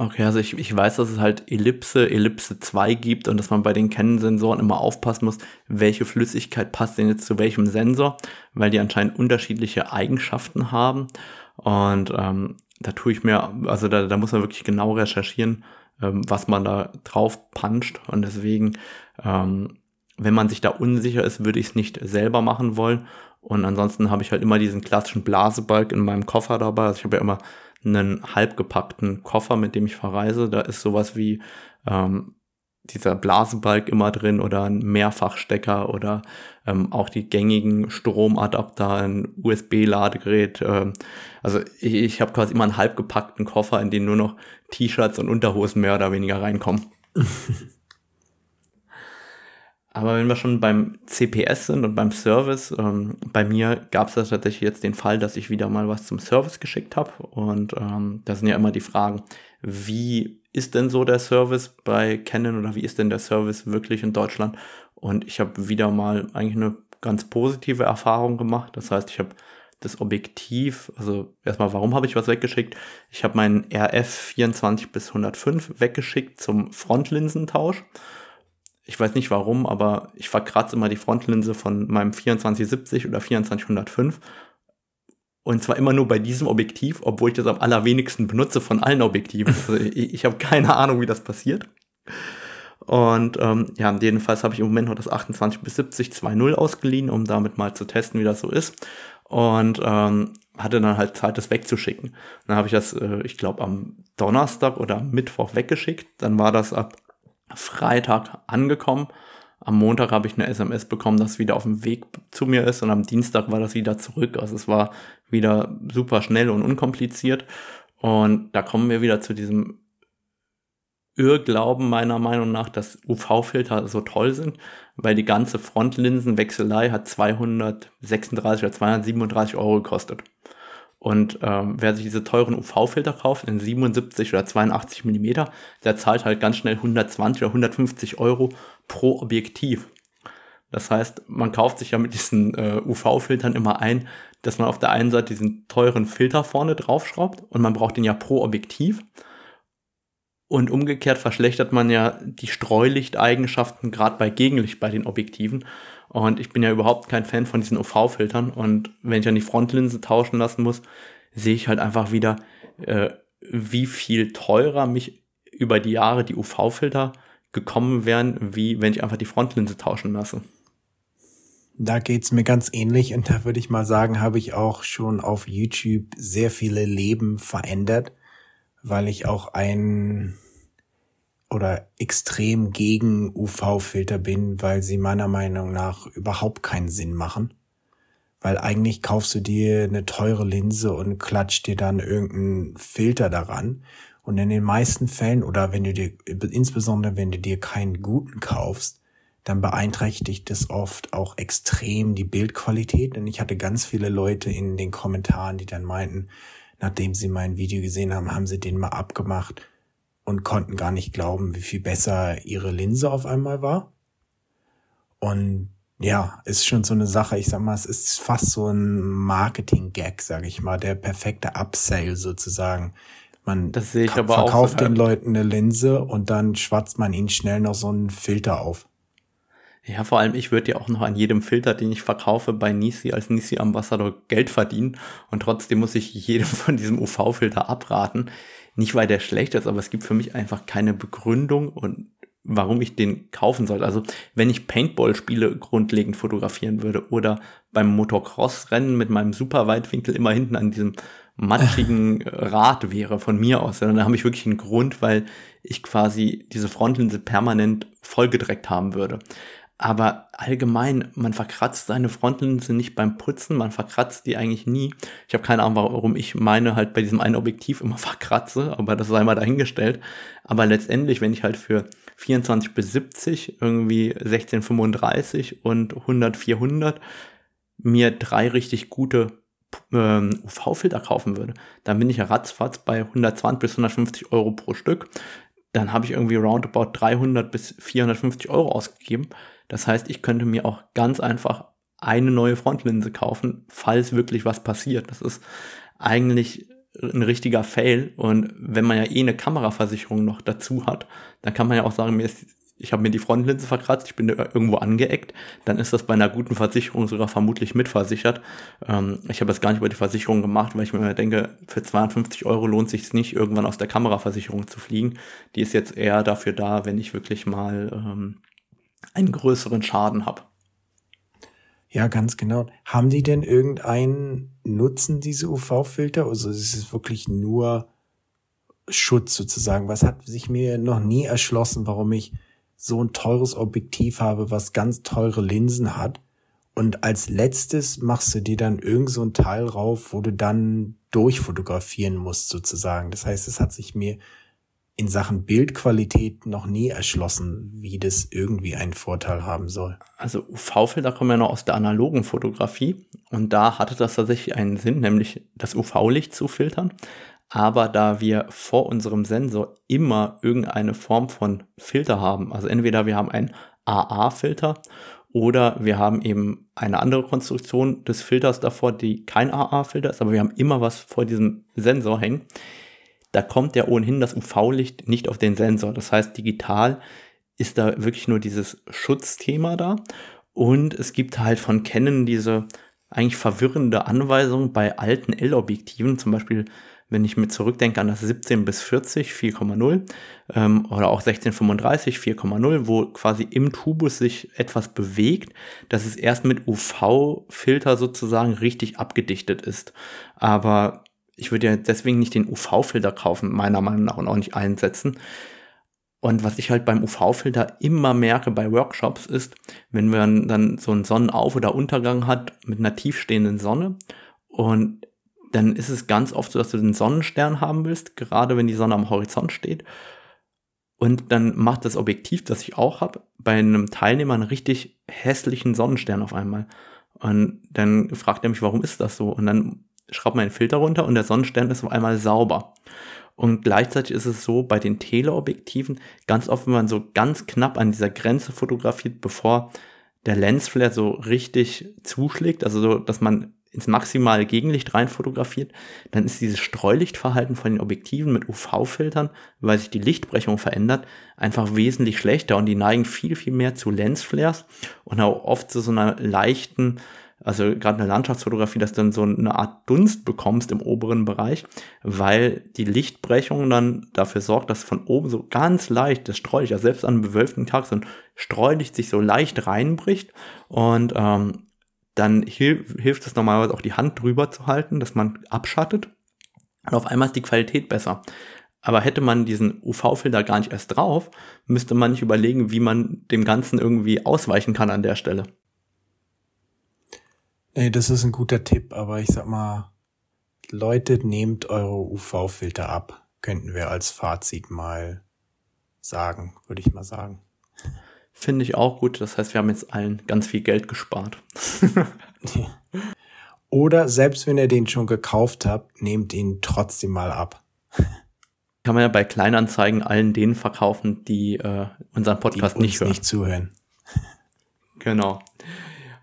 Okay, also ich, ich weiß, dass es halt Ellipse, Ellipse 2 gibt und dass man bei den Canon-Sensoren immer aufpassen muss, welche Flüssigkeit passt denn jetzt zu welchem Sensor, weil die anscheinend unterschiedliche Eigenschaften haben. Und ähm, da tue ich mir, also da, da muss man wirklich genau recherchieren, ähm, was man da drauf puncht. Und deswegen, ähm, wenn man sich da unsicher ist, würde ich es nicht selber machen wollen. Und ansonsten habe ich halt immer diesen klassischen Blasebalg in meinem Koffer dabei. Also ich habe ja immer einen halbgepackten Koffer, mit dem ich verreise. Da ist sowas wie ähm, dieser Blasenbalg immer drin oder ein Mehrfachstecker oder ähm, auch die gängigen Stromadapter, ein USB-Ladegerät. Ähm, also ich, ich habe quasi immer einen halbgepackten Koffer, in den nur noch T-Shirts und Unterhosen mehr oder weniger reinkommen. Aber wenn wir schon beim CPS sind und beim Service, ähm, bei mir gab es tatsächlich jetzt den Fall, dass ich wieder mal was zum Service geschickt habe. Und ähm, da sind ja immer die Fragen, wie ist denn so der Service bei Canon oder wie ist denn der Service wirklich in Deutschland? Und ich habe wieder mal eigentlich eine ganz positive Erfahrung gemacht. Das heißt, ich habe das Objektiv, also erstmal, warum habe ich was weggeschickt? Ich habe meinen RF 24 bis 105 weggeschickt zum Frontlinsentausch ich weiß nicht warum, aber ich verkratze immer die Frontlinse von meinem 2470 oder 2405. Und zwar immer nur bei diesem Objektiv, obwohl ich das am allerwenigsten benutze von allen Objektiven. Also ich, ich habe keine Ahnung, wie das passiert. Und ähm, ja, jedenfalls habe ich im Moment noch das 28 bis 70 2.0 ausgeliehen, um damit mal zu testen, wie das so ist. Und ähm, hatte dann halt Zeit, das wegzuschicken. Dann habe ich das, äh, ich glaube, am Donnerstag oder Mittwoch weggeschickt. Dann war das ab Freitag angekommen. Am Montag habe ich eine SMS bekommen, dass wieder auf dem Weg zu mir ist und am Dienstag war das wieder zurück. Also es war wieder super schnell und unkompliziert. Und da kommen wir wieder zu diesem Irrglauben meiner Meinung nach, dass UV-Filter so toll sind, weil die ganze Frontlinsenwechselei hat 236 oder 237 Euro gekostet. Und ähm, wer sich diese teuren UV-Filter kauft in 77 oder 82 Millimeter, der zahlt halt ganz schnell 120 oder 150 Euro pro Objektiv. Das heißt, man kauft sich ja mit diesen äh, UV-Filtern immer ein, dass man auf der einen Seite diesen teuren Filter vorne draufschraubt und man braucht den ja pro Objektiv. Und umgekehrt verschlechtert man ja die Streulichteigenschaften gerade bei Gegenlicht bei den Objektiven. Und ich bin ja überhaupt kein Fan von diesen UV-Filtern. Und wenn ich dann die Frontlinse tauschen lassen muss, sehe ich halt einfach wieder, äh, wie viel teurer mich über die Jahre die UV-Filter gekommen wären, wie wenn ich einfach die Frontlinse tauschen lasse. Da geht's mir ganz ähnlich und da würde ich mal sagen, habe ich auch schon auf YouTube sehr viele Leben verändert, weil ich auch ein oder extrem gegen UV-Filter bin, weil sie meiner Meinung nach überhaupt keinen Sinn machen. Weil eigentlich kaufst du dir eine teure Linse und klatscht dir dann irgendeinen Filter daran. Und in den meisten Fällen, oder wenn du dir, insbesondere wenn du dir keinen guten kaufst, dann beeinträchtigt es oft auch extrem die Bildqualität. Denn ich hatte ganz viele Leute in den Kommentaren, die dann meinten, nachdem sie mein Video gesehen haben, haben sie den mal abgemacht und konnten gar nicht glauben, wie viel besser ihre Linse auf einmal war. Und ja, ist schon so eine Sache. Ich sag mal, es ist fast so ein Marketing-Gag, sage ich mal, der perfekte Upsale sozusagen. Man verkauft auch den Leuten eine Linse und dann schwatzt man ihnen schnell noch so einen Filter auf. Ja, vor allem, ich würde ja auch noch an jedem Filter, den ich verkaufe, bei Nisi als Nisi-Ambassador Geld verdienen. Und trotzdem muss ich jedem von diesem UV-Filter abraten. Nicht, weil der schlecht ist, aber es gibt für mich einfach keine Begründung und warum ich den kaufen sollte. Also, wenn ich Paintball-Spiele grundlegend fotografieren würde oder beim Motocross-Rennen mit meinem Superweitwinkel immer hinten an diesem matschigen Rad wäre von mir aus, dann habe ich wirklich einen Grund, weil ich quasi diese Frontlinse permanent vollgedreckt haben würde. Aber allgemein, man verkratzt seine Frontlinse nicht beim Putzen, man verkratzt die eigentlich nie. Ich habe keine Ahnung, warum ich meine halt bei diesem einen Objektiv immer verkratze, aber das sei mal dahingestellt. Aber letztendlich, wenn ich halt für 24 bis 70 irgendwie 1635 und 100 400 mir drei richtig gute ähm, UV-Filter kaufen würde, dann bin ich ja ratzfatz bei 120 bis 150 Euro pro Stück. Dann habe ich irgendwie roundabout 300 bis 450 Euro ausgegeben. Das heißt, ich könnte mir auch ganz einfach eine neue Frontlinse kaufen, falls wirklich was passiert. Das ist eigentlich ein richtiger Fail. Und wenn man ja eh eine Kameraversicherung noch dazu hat, dann kann man ja auch sagen, mir ist, ich habe mir die Frontlinse verkratzt, ich bin irgendwo angeeckt, dann ist das bei einer guten Versicherung sogar vermutlich mitversichert. Ähm, ich habe das gar nicht über die Versicherung gemacht, weil ich mir denke, für 52 Euro lohnt sich nicht, irgendwann aus der Kameraversicherung zu fliegen. Die ist jetzt eher dafür da, wenn ich wirklich mal ähm, einen größeren Schaden habe. Ja, ganz genau. Haben die denn irgendeinen Nutzen, diese UV-Filter? Also ist es wirklich nur Schutz sozusagen? Was hat sich mir noch nie erschlossen, warum ich so ein teures Objektiv habe, was ganz teure Linsen hat? Und als letztes machst du dir dann irgend so ein Teil rauf, wo du dann durchfotografieren musst sozusagen. Das heißt, es hat sich mir in Sachen Bildqualität noch nie erschlossen, wie das irgendwie einen Vorteil haben soll. Also UV-Filter kommen ja noch aus der analogen Fotografie und da hatte das tatsächlich einen Sinn, nämlich das UV-Licht zu filtern. Aber da wir vor unserem Sensor immer irgendeine Form von Filter haben, also entweder wir haben einen AA-Filter oder wir haben eben eine andere Konstruktion des Filters davor, die kein AA-Filter ist, aber wir haben immer was vor diesem Sensor hängen, da kommt ja ohnehin das UV-Licht nicht auf den Sensor. Das heißt, digital ist da wirklich nur dieses Schutzthema da. Und es gibt halt von Canon diese eigentlich verwirrende Anweisung bei alten L-Objektiven, zum Beispiel wenn ich mir zurückdenke an das 17 bis 40 4,0 ähm, oder auch 1635 4,0, wo quasi im Tubus sich etwas bewegt, dass es erst mit UV-Filter sozusagen richtig abgedichtet ist. Aber ich würde ja deswegen nicht den UV-Filter kaufen, meiner Meinung nach, und auch nicht einsetzen. Und was ich halt beim UV-Filter immer merke bei Workshops ist, wenn man dann so einen Sonnenauf- oder Untergang hat mit einer tiefstehenden Sonne und dann ist es ganz oft so, dass du den Sonnenstern haben willst, gerade wenn die Sonne am Horizont steht. Und dann macht das Objektiv, das ich auch habe, bei einem Teilnehmer einen richtig hässlichen Sonnenstern auf einmal. Und dann fragt er mich, warum ist das so? Und dann schraubt man den Filter runter und der Sonnenstern ist auf einmal sauber. Und gleichzeitig ist es so bei den Teleobjektiven ganz oft, wenn man so ganz knapp an dieser Grenze fotografiert, bevor der Lensflare so richtig zuschlägt, also so, dass man ins maximale Gegenlicht rein fotografiert, dann ist dieses Streulichtverhalten von den Objektiven mit UV-Filtern, weil sich die Lichtbrechung verändert, einfach wesentlich schlechter und die neigen viel, viel mehr zu Lensflares und auch oft zu so einer leichten, also gerade eine Landschaftsfotografie, dass du dann so eine Art Dunst bekommst im oberen Bereich, weil die Lichtbrechung dann dafür sorgt, dass von oben so ganz leicht das Streulicht, also selbst an einem bewölkten Tag so ein Streulicht sich so leicht reinbricht und ähm, dann hilf, hilft es normalerweise auch die Hand drüber zu halten, dass man abschattet. Und auf einmal ist die Qualität besser. Aber hätte man diesen UV-Filter gar nicht erst drauf, müsste man nicht überlegen, wie man dem Ganzen irgendwie ausweichen kann an der Stelle. Nee, das ist ein guter Tipp, aber ich sag mal, Leute, nehmt eure UV-Filter ab, könnten wir als Fazit mal sagen, würde ich mal sagen. Finde ich auch gut. Das heißt, wir haben jetzt allen ganz viel Geld gespart. Oder selbst wenn ihr den schon gekauft habt, nehmt ihn trotzdem mal ab. Kann man ja bei Kleinanzeigen allen denen verkaufen, die äh, unseren Podcast die nicht hören. nicht zuhören. Genau.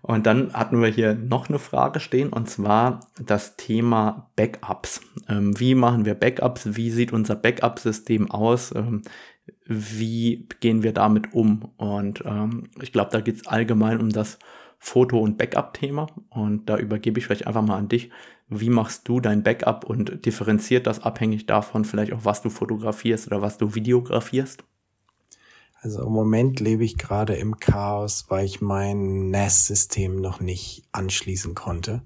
Und dann hatten wir hier noch eine Frage stehen, und zwar das Thema Backups. Ähm, wie machen wir Backups? Wie sieht unser Backup-System aus? Ähm, wie gehen wir damit um? Und ähm, ich glaube, da geht es allgemein um das Foto- und Backup-Thema. Und da übergebe ich vielleicht einfach mal an dich. Wie machst du dein Backup und differenziert das abhängig davon, vielleicht auch, was du fotografierst oder was du videografierst? Also im Moment lebe ich gerade im Chaos, weil ich mein NAS-System noch nicht anschließen konnte.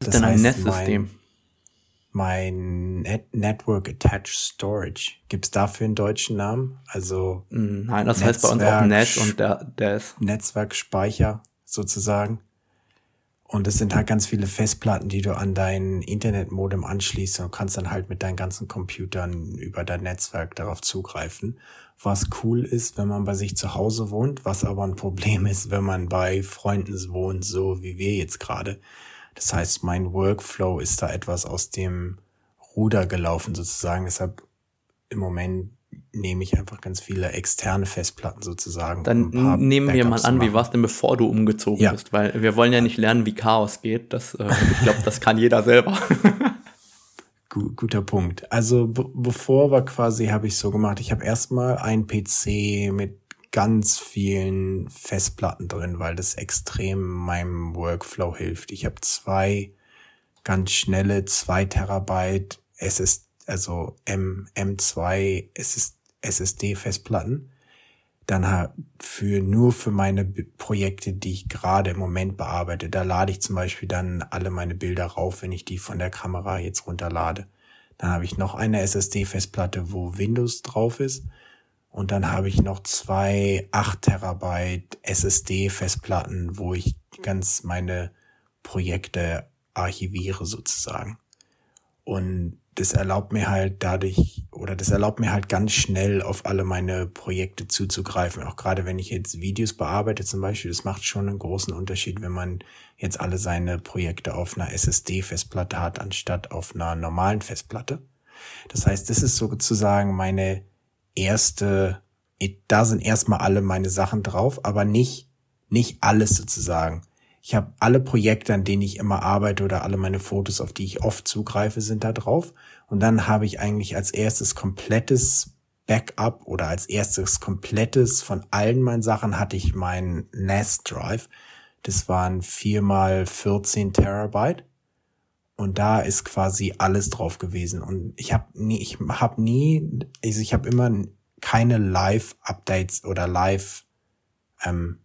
Was ist denn ein NAS-System? mein Net Network Attached Storage. Gibt's dafür einen deutschen Namen? Also mm, Nein, das Netzwerk, heißt bei uns auch NAS und der, der ist Netzwerkspeicher sozusagen. Und es sind halt ganz viele Festplatten, die du an dein Internetmodem anschließt und kannst dann halt mit deinen ganzen Computern über dein Netzwerk darauf zugreifen. Was cool ist, wenn man bei sich zu Hause wohnt, was aber ein Problem ist, wenn man bei Freunden wohnt, so wie wir jetzt gerade das heißt, mein Workflow ist da etwas aus dem Ruder gelaufen sozusagen. Deshalb im Moment nehme ich einfach ganz viele externe Festplatten sozusagen. Dann um nehmen wir mal an, wie war es denn, bevor du umgezogen ja. bist? Weil wir wollen ja nicht lernen, wie Chaos geht. Das, äh, ich glaube, das kann jeder selber. Guter Punkt. Also bevor war quasi, habe ich so gemacht, ich habe erstmal einen PC mit ganz vielen Festplatten drin, weil das extrem meinem Workflow hilft. Ich habe zwei ganz schnelle zwei Terabyte SS, also M, M2 SSD Festplatten. Dann für nur für meine Projekte, die ich gerade im Moment bearbeite. Da lade ich zum Beispiel dann alle meine Bilder rauf, wenn ich die von der Kamera jetzt runterlade. Dann habe ich noch eine SSD-Festplatte, wo Windows drauf ist. Und dann habe ich noch zwei 8 Terabyte SSD-Festplatten, wo ich ganz meine Projekte archiviere sozusagen. Und das erlaubt mir halt dadurch, oder das erlaubt mir halt ganz schnell auf alle meine Projekte zuzugreifen. Auch gerade wenn ich jetzt Videos bearbeite zum Beispiel, das macht schon einen großen Unterschied, wenn man jetzt alle seine Projekte auf einer SSD-Festplatte hat, anstatt auf einer normalen Festplatte. Das heißt, das ist sozusagen meine erste, da sind erstmal alle meine Sachen drauf, aber nicht, nicht alles sozusagen. Ich habe alle Projekte, an denen ich immer arbeite oder alle meine Fotos, auf die ich oft zugreife, sind da drauf. Und dann habe ich eigentlich als erstes komplettes Backup oder als erstes komplettes von allen meinen Sachen hatte ich meinen NAS Drive. Das waren viermal 14 Terabyte. Und da ist quasi alles drauf gewesen. Und ich habe nie, ich habe nie, also ich habe immer keine Live-Updates oder Live ähm,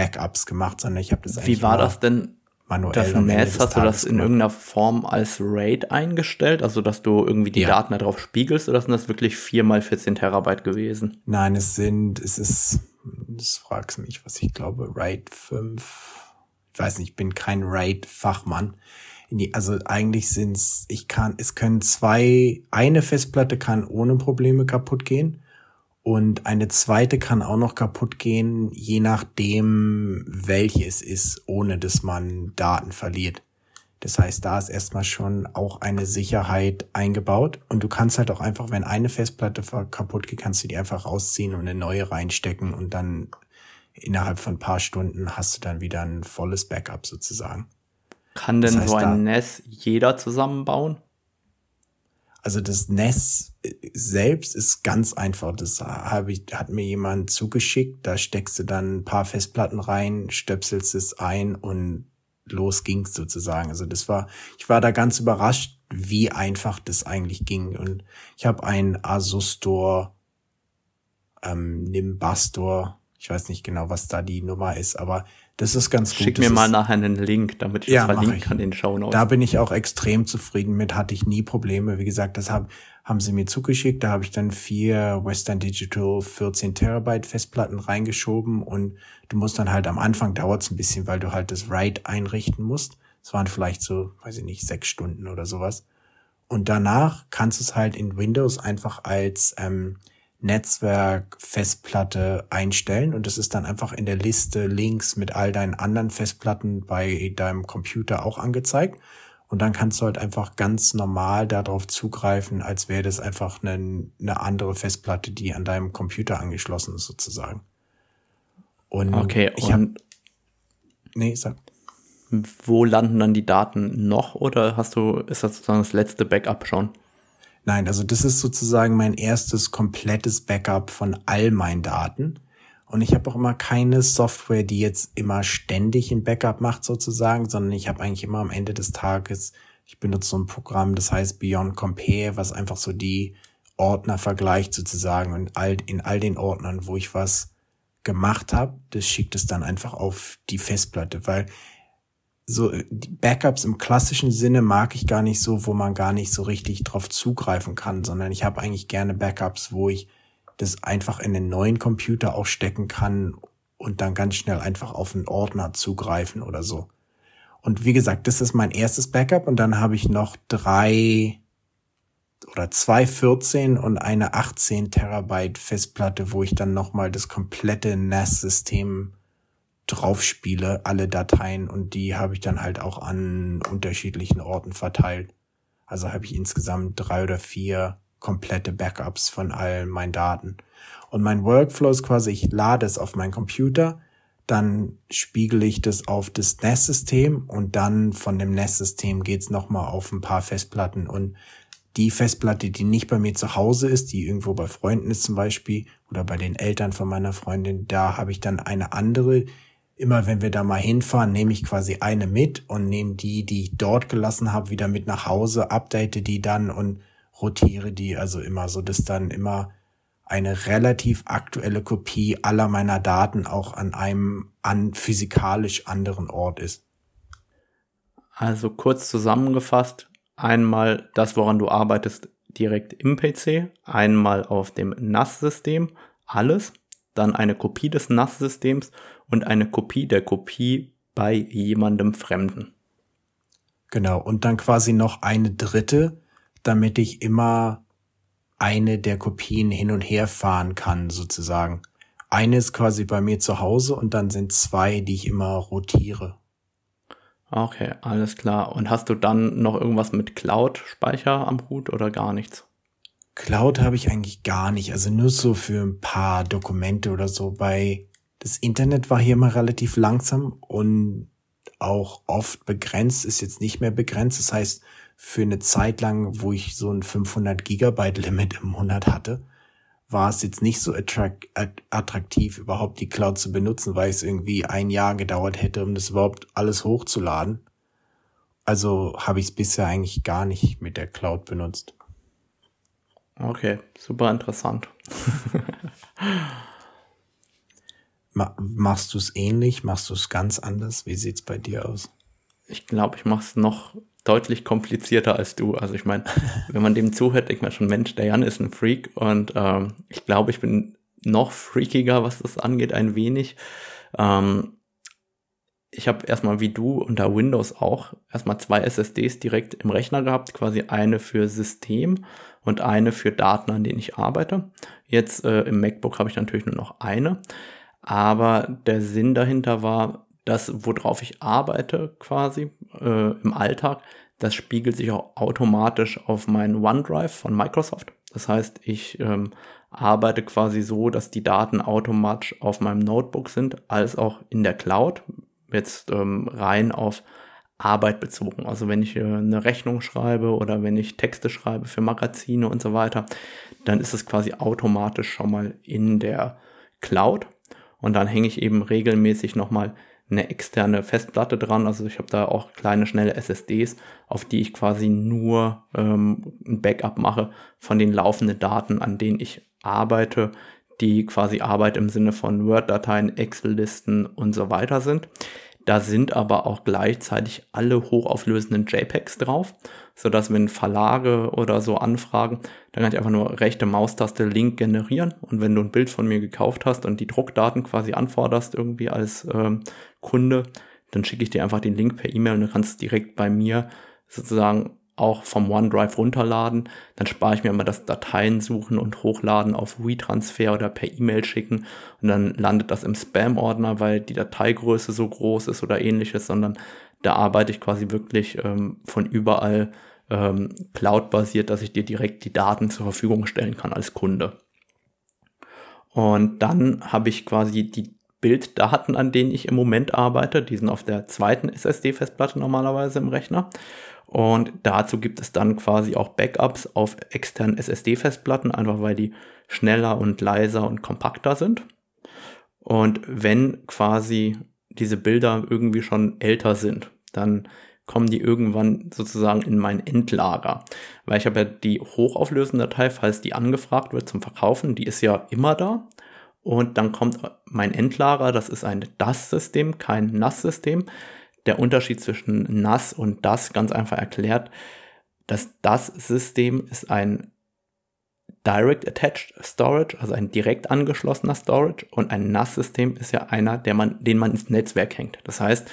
Backups gemacht, sondern ich habe das. Wie war das denn? Manuell das NAS, hast du das in gemacht. irgendeiner Form als RAID eingestellt? Also, dass du irgendwie die ja. Daten darauf spiegelst oder sind das wirklich vier mal 14 Terabyte gewesen? Nein, es sind, es ist, das fragst mich, was ich glaube, RAID 5. Ich weiß nicht, ich bin kein RAID-Fachmann also eigentlich sind's, ich kann, es können zwei, eine Festplatte kann ohne Probleme kaputt gehen Und eine zweite kann auch noch kaputt gehen, je nachdem, welche es ist, ohne dass man Daten verliert. Das heißt, da ist erstmal schon auch eine Sicherheit eingebaut und du kannst halt auch einfach, wenn eine Festplatte kaputt geht, kannst du die einfach rausziehen und eine neue reinstecken und dann innerhalb von ein paar Stunden hast du dann wieder ein volles Backup sozusagen. Kann denn das heißt, so ein NES jeder zusammenbauen? Also das NES selbst ist ganz einfach. Das habe ich, hat mir jemand zugeschickt. Da steckst du dann ein paar Festplatten rein, stöpselst es ein und los ging's sozusagen. Also das war, ich war da ganz überrascht, wie einfach das eigentlich ging. Und ich habe einen Asustor, ähm, Nimbastor, ich weiß nicht genau, was da die Nummer ist, aber das ist ganz gut. Schick mir das mal nachher einen Link, damit ich ja, das verlinken kann in den Show Notes. Da bin ich auch extrem zufrieden mit, hatte ich nie Probleme. Wie gesagt, das hab, haben sie mir zugeschickt. Da habe ich dann vier Western Digital 14 Terabyte Festplatten reingeschoben und du musst dann halt am Anfang dauert's ein bisschen, weil du halt das RAID einrichten musst. Es waren vielleicht so, weiß ich nicht, sechs Stunden oder sowas. Und danach kannst du es halt in Windows einfach als ähm, Netzwerk-Festplatte einstellen und das ist dann einfach in der Liste links mit all deinen anderen Festplatten bei deinem Computer auch angezeigt. Und dann kannst du halt einfach ganz normal darauf zugreifen, als wäre das einfach eine, eine andere Festplatte, die an deinem Computer angeschlossen ist, sozusagen. Und okay, ich habe. Nee, sag. Wo landen dann die Daten noch oder hast du, ist das sozusagen das letzte Backup schon? Nein, also das ist sozusagen mein erstes komplettes Backup von all meinen Daten. Und ich habe auch immer keine Software, die jetzt immer ständig ein Backup macht sozusagen, sondern ich habe eigentlich immer am Ende des Tages, ich benutze so ein Programm, das heißt Beyond Compare, was einfach so die Ordner vergleicht sozusagen und all, in all den Ordnern, wo ich was gemacht habe, das schickt es dann einfach auf die Festplatte, weil so Backups im klassischen Sinne mag ich gar nicht so, wo man gar nicht so richtig drauf zugreifen kann, sondern ich habe eigentlich gerne Backups, wo ich das einfach in den neuen Computer auch stecken kann und dann ganz schnell einfach auf einen Ordner zugreifen oder so. Und wie gesagt, das ist mein erstes Backup und dann habe ich noch drei oder zwei 14 und eine 18 Terabyte Festplatte, wo ich dann nochmal das komplette NAS-System drauf spiele, alle Dateien und die habe ich dann halt auch an unterschiedlichen Orten verteilt. Also habe ich insgesamt drei oder vier komplette Backups von all meinen Daten. Und mein Workflow ist quasi, ich lade es auf meinen Computer, dann spiegele ich das auf das NAS-System und dann von dem NAS-System geht's nochmal auf ein paar Festplatten und die Festplatte, die nicht bei mir zu Hause ist, die irgendwo bei Freunden ist zum Beispiel oder bei den Eltern von meiner Freundin, da habe ich dann eine andere, immer wenn wir da mal hinfahren, nehme ich quasi eine mit und nehme die, die ich dort gelassen habe, wieder mit nach Hause, update die dann und rotiere die also immer so, dass dann immer eine relativ aktuelle Kopie aller meiner Daten auch an einem an physikalisch anderen Ort ist. Also kurz zusammengefasst, einmal das, woran du arbeitest, direkt im PC, einmal auf dem NAS-System, alles, dann eine Kopie des NAS-Systems und eine Kopie der Kopie bei jemandem Fremden. Genau, und dann quasi noch eine dritte, damit ich immer eine der Kopien hin und her fahren kann, sozusagen. Eine ist quasi bei mir zu Hause und dann sind zwei, die ich immer rotiere. Okay, alles klar. Und hast du dann noch irgendwas mit Cloud-Speicher am Hut oder gar nichts? Cloud habe ich eigentlich gar nicht. Also nur so für ein paar Dokumente oder so. Bei das Internet war hier immer relativ langsam und auch oft begrenzt, ist jetzt nicht mehr begrenzt. Das heißt, für eine Zeit lang, wo ich so ein 500 Gigabyte Limit im Monat hatte, war es jetzt nicht so attraktiv, überhaupt die Cloud zu benutzen, weil es irgendwie ein Jahr gedauert hätte, um das überhaupt alles hochzuladen. Also habe ich es bisher eigentlich gar nicht mit der Cloud benutzt. Okay, super interessant. Machst du es ähnlich? Machst du es ganz anders? Wie sieht's bei dir aus? Ich glaube, ich mache es noch deutlich komplizierter als du. Also ich meine, wenn man dem zuhört, denkt man schon, Mensch, der Jan ist ein Freak und ähm, ich glaube, ich bin noch freakiger, was das angeht, ein wenig. Ähm, ich habe erstmal wie du unter Windows auch erstmal zwei SSDs direkt im Rechner gehabt, quasi eine für System und eine für Daten, an denen ich arbeite. Jetzt äh, im MacBook habe ich natürlich nur noch eine, aber der Sinn dahinter war, dass worauf ich arbeite quasi äh, im Alltag, das spiegelt sich auch automatisch auf meinen OneDrive von Microsoft. Das heißt, ich ähm, arbeite quasi so, dass die Daten automatisch auf meinem Notebook sind, als auch in der Cloud jetzt ähm, rein auf Arbeit bezogen. Also wenn ich äh, eine Rechnung schreibe oder wenn ich Texte schreibe für Magazine und so weiter, dann ist es quasi automatisch schon mal in der Cloud. Und dann hänge ich eben regelmäßig nochmal eine externe Festplatte dran. Also ich habe da auch kleine, schnelle SSDs, auf die ich quasi nur ähm, ein Backup mache von den laufenden Daten, an denen ich arbeite, die quasi Arbeit im Sinne von Word-Dateien, Excel-Listen und so weiter sind. Da sind aber auch gleichzeitig alle hochauflösenden JPEGs drauf, sodass wenn Verlage oder so anfragen, dann kann ich einfach nur rechte Maustaste Link generieren. Und wenn du ein Bild von mir gekauft hast und die Druckdaten quasi anforderst irgendwie als ähm, Kunde, dann schicke ich dir einfach den Link per E-Mail und du kannst direkt bei mir sozusagen auch vom OneDrive runterladen. Dann spare ich mir immer das Dateien suchen und hochladen auf WeTransfer oder per E-Mail schicken. Und dann landet das im Spam-Ordner, weil die Dateigröße so groß ist oder ähnliches, sondern da arbeite ich quasi wirklich ähm, von überall ähm, cloud-basiert, dass ich dir direkt die Daten zur Verfügung stellen kann als Kunde. Und dann habe ich quasi die Bilddaten, an denen ich im Moment arbeite. Die sind auf der zweiten SSD-Festplatte normalerweise im Rechner. Und dazu gibt es dann quasi auch Backups auf externen SSD-Festplatten, einfach weil die schneller und leiser und kompakter sind. Und wenn quasi diese Bilder irgendwie schon älter sind, dann kommen die irgendwann sozusagen in mein Endlager. Weil ich habe ja die hochauflösende Datei, falls die angefragt wird zum Verkaufen, die ist ja immer da. Und dann kommt mein Endlager, das ist ein DAS-System, kein NAS-System der Unterschied zwischen NAS und DAS ganz einfach erklärt. Das DAS-System ist ein Direct Attached Storage, also ein direkt angeschlossener Storage und ein NAS-System ist ja einer, man, den man ins Netzwerk hängt. Das heißt,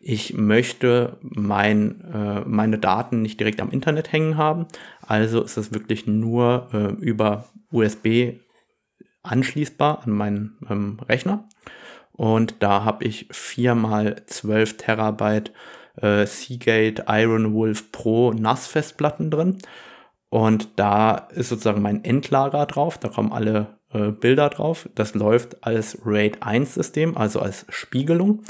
ich möchte mein, äh, meine Daten nicht direkt am Internet hängen haben, also ist es wirklich nur äh, über USB anschließbar an meinen ähm, Rechner. Und da habe ich viermal 12 Terabyte äh, Seagate Iron Wolf Pro NAS-Festplatten drin. Und da ist sozusagen mein Endlager drauf. Da kommen alle äh, Bilder drauf. Das läuft als RAID 1 System, also als Spiegelung.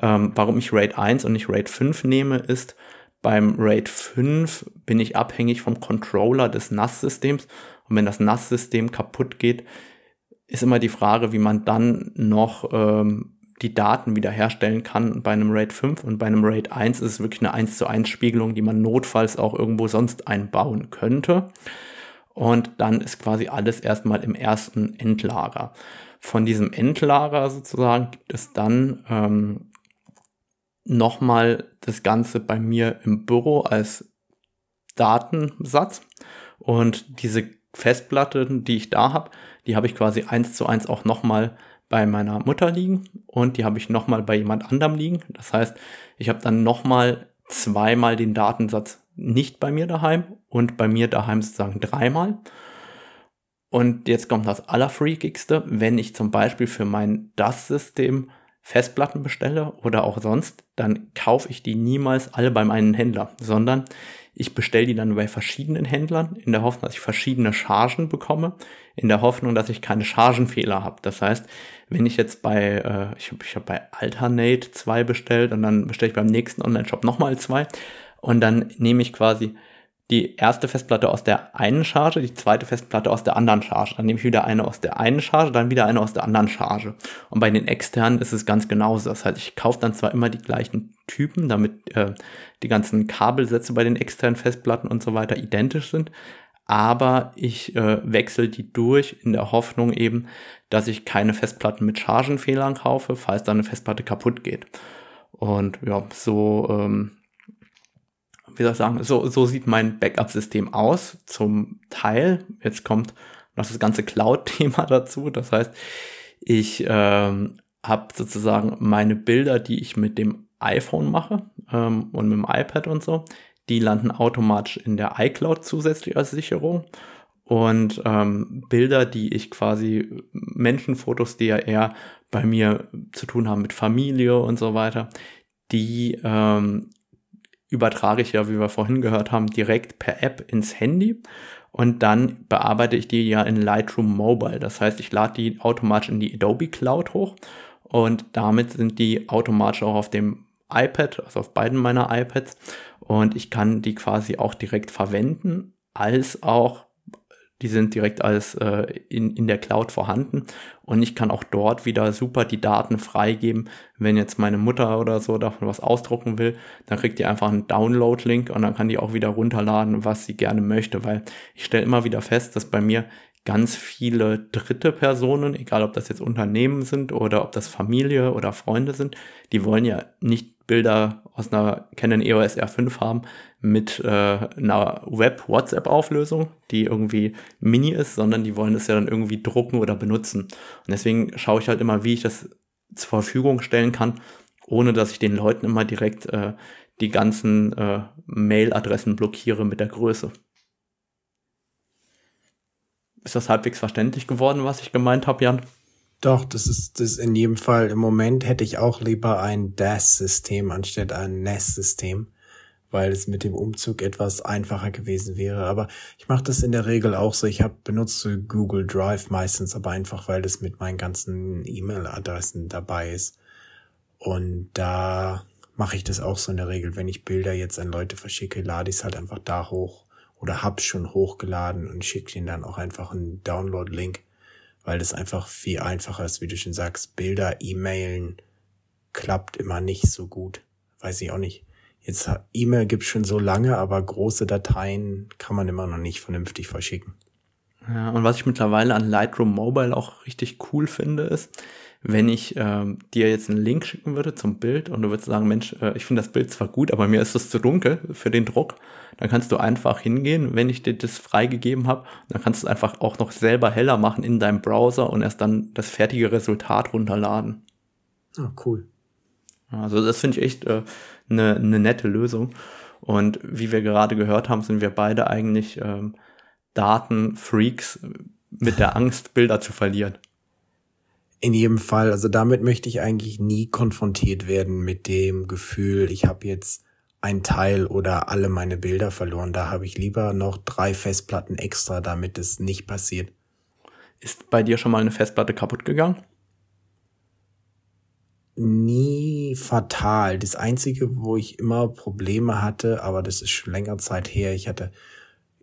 Ähm, warum ich RAID 1 und nicht RAID 5 nehme, ist, beim RAID 5 bin ich abhängig vom Controller des NAS-Systems. Und wenn das NAS-System kaputt geht, ist immer die Frage, wie man dann noch ähm, die Daten wiederherstellen kann bei einem RAID 5 und bei einem RAID 1 ist es wirklich eine 1 zu 1 Spiegelung, die man notfalls auch irgendwo sonst einbauen könnte. Und dann ist quasi alles erstmal im ersten Endlager. Von diesem Endlager sozusagen gibt es dann ähm, nochmal das Ganze bei mir im Büro als Datensatz. Und diese Festplatte, die ich da habe, die habe ich quasi eins zu eins auch nochmal bei meiner Mutter liegen und die habe ich nochmal bei jemand anderem liegen. Das heißt, ich habe dann nochmal zweimal den Datensatz nicht bei mir daheim und bei mir daheim sozusagen dreimal. Und jetzt kommt das Allerfreakigste, wenn ich zum Beispiel für mein DAS-System Festplatten bestelle oder auch sonst, dann kaufe ich die niemals alle bei meinem Händler, sondern ich bestelle die dann bei verschiedenen Händlern in der Hoffnung, dass ich verschiedene Chargen bekomme, in der Hoffnung, dass ich keine Chargenfehler habe. Das heißt, wenn ich jetzt bei, äh, ich habe ich hab bei Alternate zwei bestellt und dann bestelle ich beim nächsten Online-Shop nochmal zwei und dann nehme ich quasi die erste Festplatte aus der einen Charge, die zweite Festplatte aus der anderen Charge. Dann nehme ich wieder eine aus der einen Charge, dann wieder eine aus der anderen Charge. Und bei den externen ist es ganz genauso. Das heißt, ich kaufe dann zwar immer die gleichen Typen, damit äh, die ganzen Kabelsätze bei den externen Festplatten und so weiter identisch sind, aber ich äh, wechsle die durch in der Hoffnung eben, dass ich keine Festplatten mit Chargenfehlern kaufe, falls da eine Festplatte kaputt geht. Und ja, so ähm, wie soll ich sagen, so, so sieht mein Backup-System aus, zum Teil. Jetzt kommt noch das ganze Cloud-Thema dazu. Das heißt, ich ähm, habe sozusagen meine Bilder, die ich mit dem iPhone mache ähm, und mit dem iPad und so, die landen automatisch in der iCloud zusätzlich als Sicherung. Und ähm, Bilder, die ich quasi, Menschenfotos, die ja eher bei mir zu tun haben mit Familie und so weiter, die ähm, übertrage ich ja, wie wir vorhin gehört haben, direkt per App ins Handy. Und dann bearbeite ich die ja in Lightroom Mobile. Das heißt, ich lade die automatisch in die Adobe Cloud hoch. Und damit sind die automatisch auch auf dem iPad, also auf beiden meiner iPads. Und ich kann die quasi auch direkt verwenden, als auch die sind direkt als äh, in, in der Cloud vorhanden und ich kann auch dort wieder super die Daten freigeben. Wenn jetzt meine Mutter oder so davon was ausdrucken will, dann kriegt die einfach einen Download-Link und dann kann die auch wieder runterladen, was sie gerne möchte, weil ich stelle immer wieder fest, dass bei mir ganz viele dritte Personen, egal ob das jetzt Unternehmen sind oder ob das Familie oder Freunde sind, die wollen ja nicht Bilder aus einer Canon EOS R5 haben mit äh, einer Web-WhatsApp-Auflösung, die irgendwie mini ist, sondern die wollen das ja dann irgendwie drucken oder benutzen. Und deswegen schaue ich halt immer, wie ich das zur Verfügung stellen kann, ohne dass ich den Leuten immer direkt äh, die ganzen äh, Mail-Adressen blockiere mit der Größe. Ist das halbwegs verständlich geworden, was ich gemeint habe, Jan? Doch, das ist das in jedem Fall. Im Moment hätte ich auch lieber ein DAS-System anstatt ein NAS-System, weil es mit dem Umzug etwas einfacher gewesen wäre. Aber ich mache das in der Regel auch so. Ich hab, benutze Google Drive meistens, aber einfach, weil das mit meinen ganzen E-Mail-Adressen dabei ist. Und da mache ich das auch so in der Regel. Wenn ich Bilder jetzt an Leute verschicke, lade ich es halt einfach da hoch oder hab's schon hochgeladen und schicke ihnen dann auch einfach einen Download-Link weil das einfach viel einfacher ist, wie du schon sagst. Bilder, E-Mailen klappt immer nicht so gut. Weiß ich auch nicht. Jetzt E-Mail gibt's schon so lange, aber große Dateien kann man immer noch nicht vernünftig verschicken. Ja, und was ich mittlerweile an Lightroom Mobile auch richtig cool finde, ist, wenn ich ähm, dir jetzt einen Link schicken würde zum Bild und du würdest sagen, Mensch, äh, ich finde das Bild zwar gut, aber mir ist es zu dunkel für den Druck, dann kannst du einfach hingehen, wenn ich dir das freigegeben habe, dann kannst du es einfach auch noch selber heller machen in deinem Browser und erst dann das fertige Resultat runterladen. Ah, cool. Also das finde ich echt eine äh, ne nette Lösung. Und wie wir gerade gehört haben, sind wir beide eigentlich ähm, Datenfreaks mit der Angst, Bilder zu verlieren. In jedem Fall, also damit möchte ich eigentlich nie konfrontiert werden mit dem Gefühl, ich habe jetzt ein Teil oder alle meine Bilder verloren. Da habe ich lieber noch drei Festplatten extra, damit es nicht passiert. Ist bei dir schon mal eine Festplatte kaputt gegangen? Nie fatal. Das einzige, wo ich immer Probleme hatte, aber das ist schon länger Zeit her. Ich hatte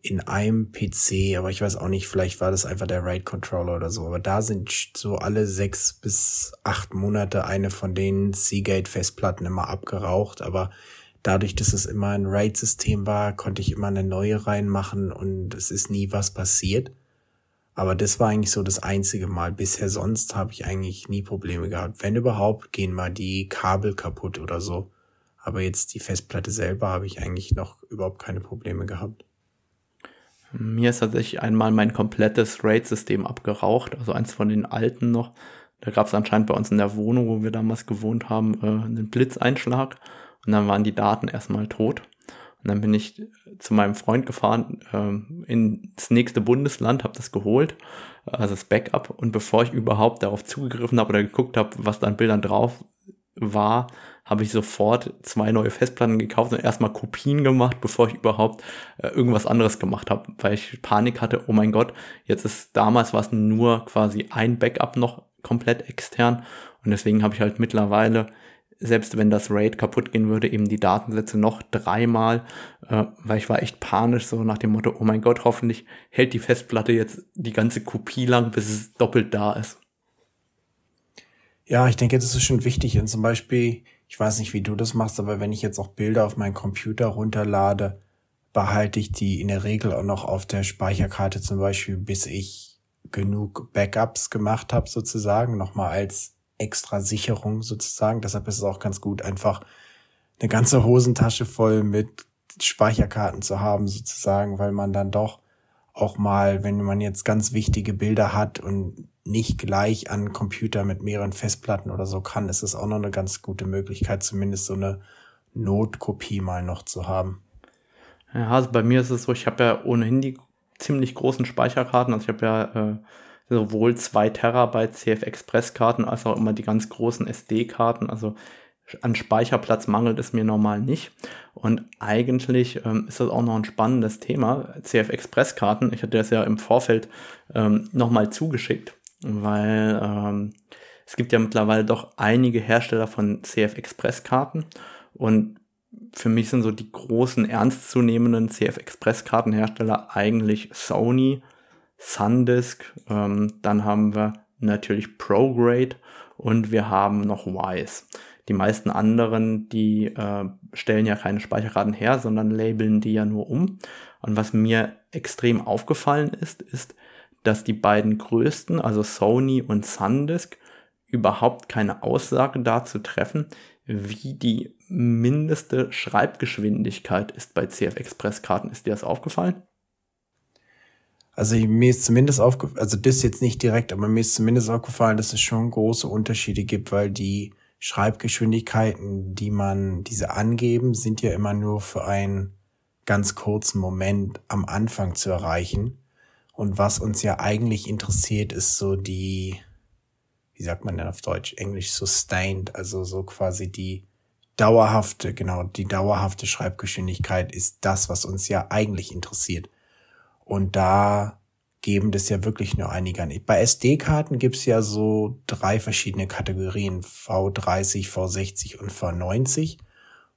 in einem PC, aber ich weiß auch nicht, vielleicht war das einfach der RAID Controller oder so. Aber da sind so alle sechs bis acht Monate eine von den Seagate Festplatten immer abgeraucht. Aber dadurch, dass es immer ein RAID-System war, konnte ich immer eine neue reinmachen und es ist nie was passiert. Aber das war eigentlich so das einzige Mal. Bisher sonst habe ich eigentlich nie Probleme gehabt. Wenn überhaupt, gehen mal die Kabel kaputt oder so. Aber jetzt die Festplatte selber habe ich eigentlich noch überhaupt keine Probleme gehabt. Mir ist tatsächlich einmal mein komplettes RAID-System abgeraucht, also eins von den alten noch. Da gab es anscheinend bei uns in der Wohnung, wo wir damals gewohnt haben, äh, einen Blitzeinschlag und dann waren die Daten erstmal tot. Und dann bin ich zu meinem Freund gefahren äh, ins nächste Bundesland, habe das geholt, also das Backup. Und bevor ich überhaupt darauf zugegriffen habe oder geguckt habe, was da an Bildern drauf war, habe ich sofort zwei neue Festplatten gekauft und erstmal Kopien gemacht, bevor ich überhaupt äh, irgendwas anderes gemacht habe, weil ich Panik hatte, oh mein Gott, jetzt ist damals war es nur quasi ein Backup noch komplett extern und deswegen habe ich halt mittlerweile selbst wenn das RAID kaputt gehen würde, eben die Datensätze noch dreimal, äh, weil ich war echt panisch, so nach dem Motto, oh mein Gott, hoffentlich hält die Festplatte jetzt die ganze Kopie lang, bis es doppelt da ist. Ja, ich denke, das ist schon wichtig. Und zum Beispiel, ich weiß nicht, wie du das machst, aber wenn ich jetzt auch Bilder auf meinen Computer runterlade, behalte ich die in der Regel auch noch auf der Speicherkarte zum Beispiel, bis ich genug Backups gemacht habe, sozusagen, nochmal als extra Sicherung sozusagen. Deshalb ist es auch ganz gut, einfach eine ganze Hosentasche voll mit Speicherkarten zu haben, sozusagen, weil man dann doch auch mal, wenn man jetzt ganz wichtige Bilder hat und nicht gleich an Computer mit mehreren Festplatten oder so kann, ist es auch noch eine ganz gute Möglichkeit, zumindest so eine Notkopie mal noch zu haben. Ja, also bei mir ist es so, ich habe ja ohnehin die ziemlich großen Speicherkarten. Also ich habe ja äh, sowohl 2 Terabyte CF Express Karten als auch immer die ganz großen SD Karten. Also an Speicherplatz mangelt es mir normal nicht. Und eigentlich ähm, ist das auch noch ein spannendes Thema. CF Express Karten, ich hatte das ja im Vorfeld ähm, nochmal zugeschickt, weil ähm, es gibt ja mittlerweile doch einige Hersteller von CF Express Karten. Und für mich sind so die großen ernstzunehmenden CF Express Kartenhersteller eigentlich Sony, Sandisk, ähm, dann haben wir natürlich ProGrade und wir haben noch Wise. Die meisten anderen, die äh, stellen ja keine Speicherkarten her, sondern labeln die ja nur um. Und was mir extrem aufgefallen ist, ist, dass die beiden größten, also Sony und Sandisk, überhaupt keine Aussage dazu treffen, wie die mindeste Schreibgeschwindigkeit ist bei CF Express Karten. Ist dir das aufgefallen? Also mir ist zumindest aufgefallen, also das jetzt nicht direkt, aber mir ist zumindest aufgefallen, dass es schon große Unterschiede gibt, weil die Schreibgeschwindigkeiten, die man diese angeben, sind ja immer nur für einen ganz kurzen Moment am Anfang zu erreichen. Und was uns ja eigentlich interessiert, ist so die, wie sagt man denn auf Deutsch, Englisch sustained, also so quasi die dauerhafte, genau, die dauerhafte Schreibgeschwindigkeit ist das, was uns ja eigentlich interessiert. Und da geben das ja wirklich nur einige an. Bei SD-Karten gibt's ja so drei verschiedene Kategorien, V30, V60 und V90,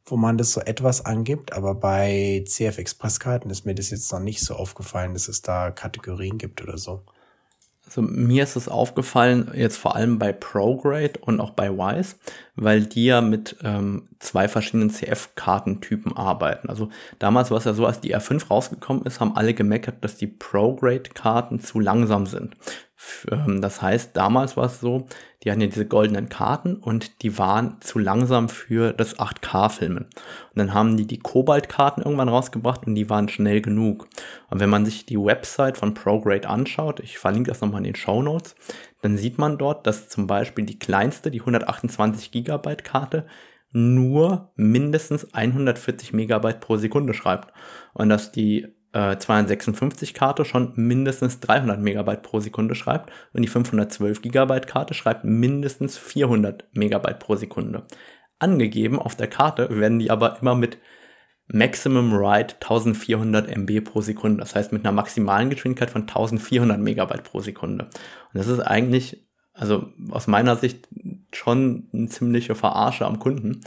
wo man das so etwas angibt. Aber bei CF Express-Karten ist mir das jetzt noch nicht so aufgefallen, dass es da Kategorien gibt oder so. Also mir ist es aufgefallen, jetzt vor allem bei ProGrade und auch bei Wise, weil die ja mit ähm, zwei verschiedenen CF-Kartentypen arbeiten. Also damals war es ja so, als die R5 rausgekommen ist, haben alle gemeckert, dass die ProGrade-Karten zu langsam sind. Ähm, das heißt, damals war es so, die hatten ja diese goldenen Karten und die waren zu langsam für das 8K-Filmen. Und dann haben die die Kobalt-Karten irgendwann rausgebracht und die waren schnell genug. Und wenn man sich die Website von ProGrade anschaut, ich verlinke das nochmal in den Show Notes, dann sieht man dort, dass zum Beispiel die kleinste, die 128 Gigabyte Karte, nur mindestens 140 Megabyte pro Sekunde schreibt. Und dass die 256 äh, Karte schon mindestens 300 Megabyte pro Sekunde schreibt und die 512 Gigabyte Karte schreibt mindestens 400 Megabyte pro Sekunde. Angegeben auf der Karte werden die aber immer mit Maximum Write 1400 MB pro Sekunde. Das heißt mit einer maximalen Geschwindigkeit von 1400 Megabyte pro Sekunde. Und das ist eigentlich, also aus meiner Sicht schon eine ziemliche Verarsche am Kunden,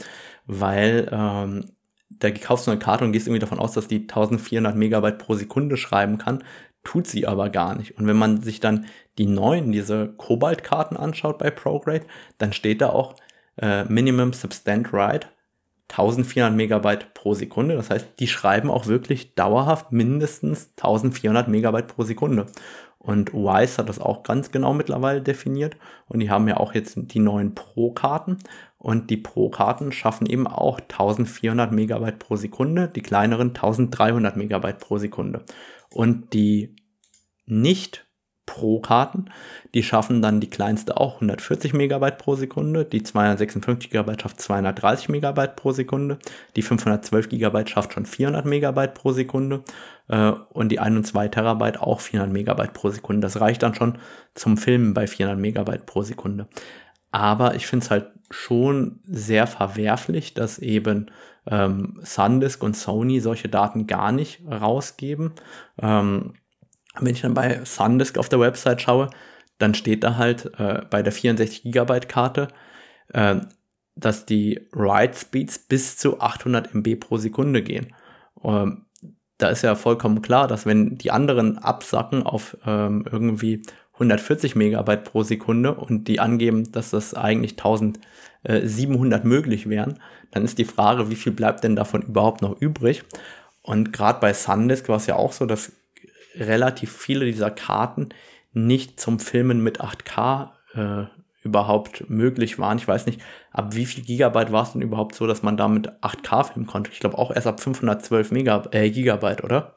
weil ähm, da kaufst du eine Karte und gehst irgendwie davon aus, dass die 1400 Megabyte pro Sekunde schreiben kann, tut sie aber gar nicht. Und wenn man sich dann die neuen, diese Kobalt-Karten anschaut bei ProGrade, dann steht da auch äh, Minimum Substant Write 1400 Megabyte pro Sekunde. Das heißt, die schreiben auch wirklich dauerhaft mindestens 1400 Megabyte pro Sekunde. Und Wise hat das auch ganz genau mittlerweile definiert. Und die haben ja auch jetzt die neuen Pro-Karten. Und die Pro-Karten schaffen eben auch 1400 Megabyte pro Sekunde, die kleineren 1300 Megabyte pro Sekunde. Und die nicht Pro-Karten, die schaffen dann die kleinste auch 140 Megabyte pro Sekunde, die 256 Gigabyte schafft 230 Megabyte pro Sekunde, die 512 Gigabyte schafft schon 400 Megabyte pro Sekunde äh, und die 1 und 2 Terabyte auch 400 Megabyte pro Sekunde. Das reicht dann schon zum Filmen bei 400 Megabyte pro Sekunde. Aber ich finde es halt schon sehr verwerflich, dass eben ähm, SanDisk und Sony solche Daten gar nicht rausgeben. Ähm, wenn ich dann bei SanDisk auf der Website schaue, dann steht da halt äh, bei der 64 Gigabyte Karte, äh, dass die Write Speeds bis zu 800 MB pro Sekunde gehen. Ähm, da ist ja vollkommen klar, dass wenn die anderen absacken auf ähm, irgendwie 140 Megabyte pro Sekunde und die angeben, dass das eigentlich 1700 möglich wären, dann ist die Frage, wie viel bleibt denn davon überhaupt noch übrig? Und gerade bei SanDisk war es ja auch so, dass relativ viele dieser Karten nicht zum Filmen mit 8K äh, überhaupt möglich waren. Ich weiß nicht, ab wie viel Gigabyte war es denn überhaupt so, dass man damit 8K filmen konnte? Ich glaube auch erst ab 512 Megab äh, Gigabyte, oder?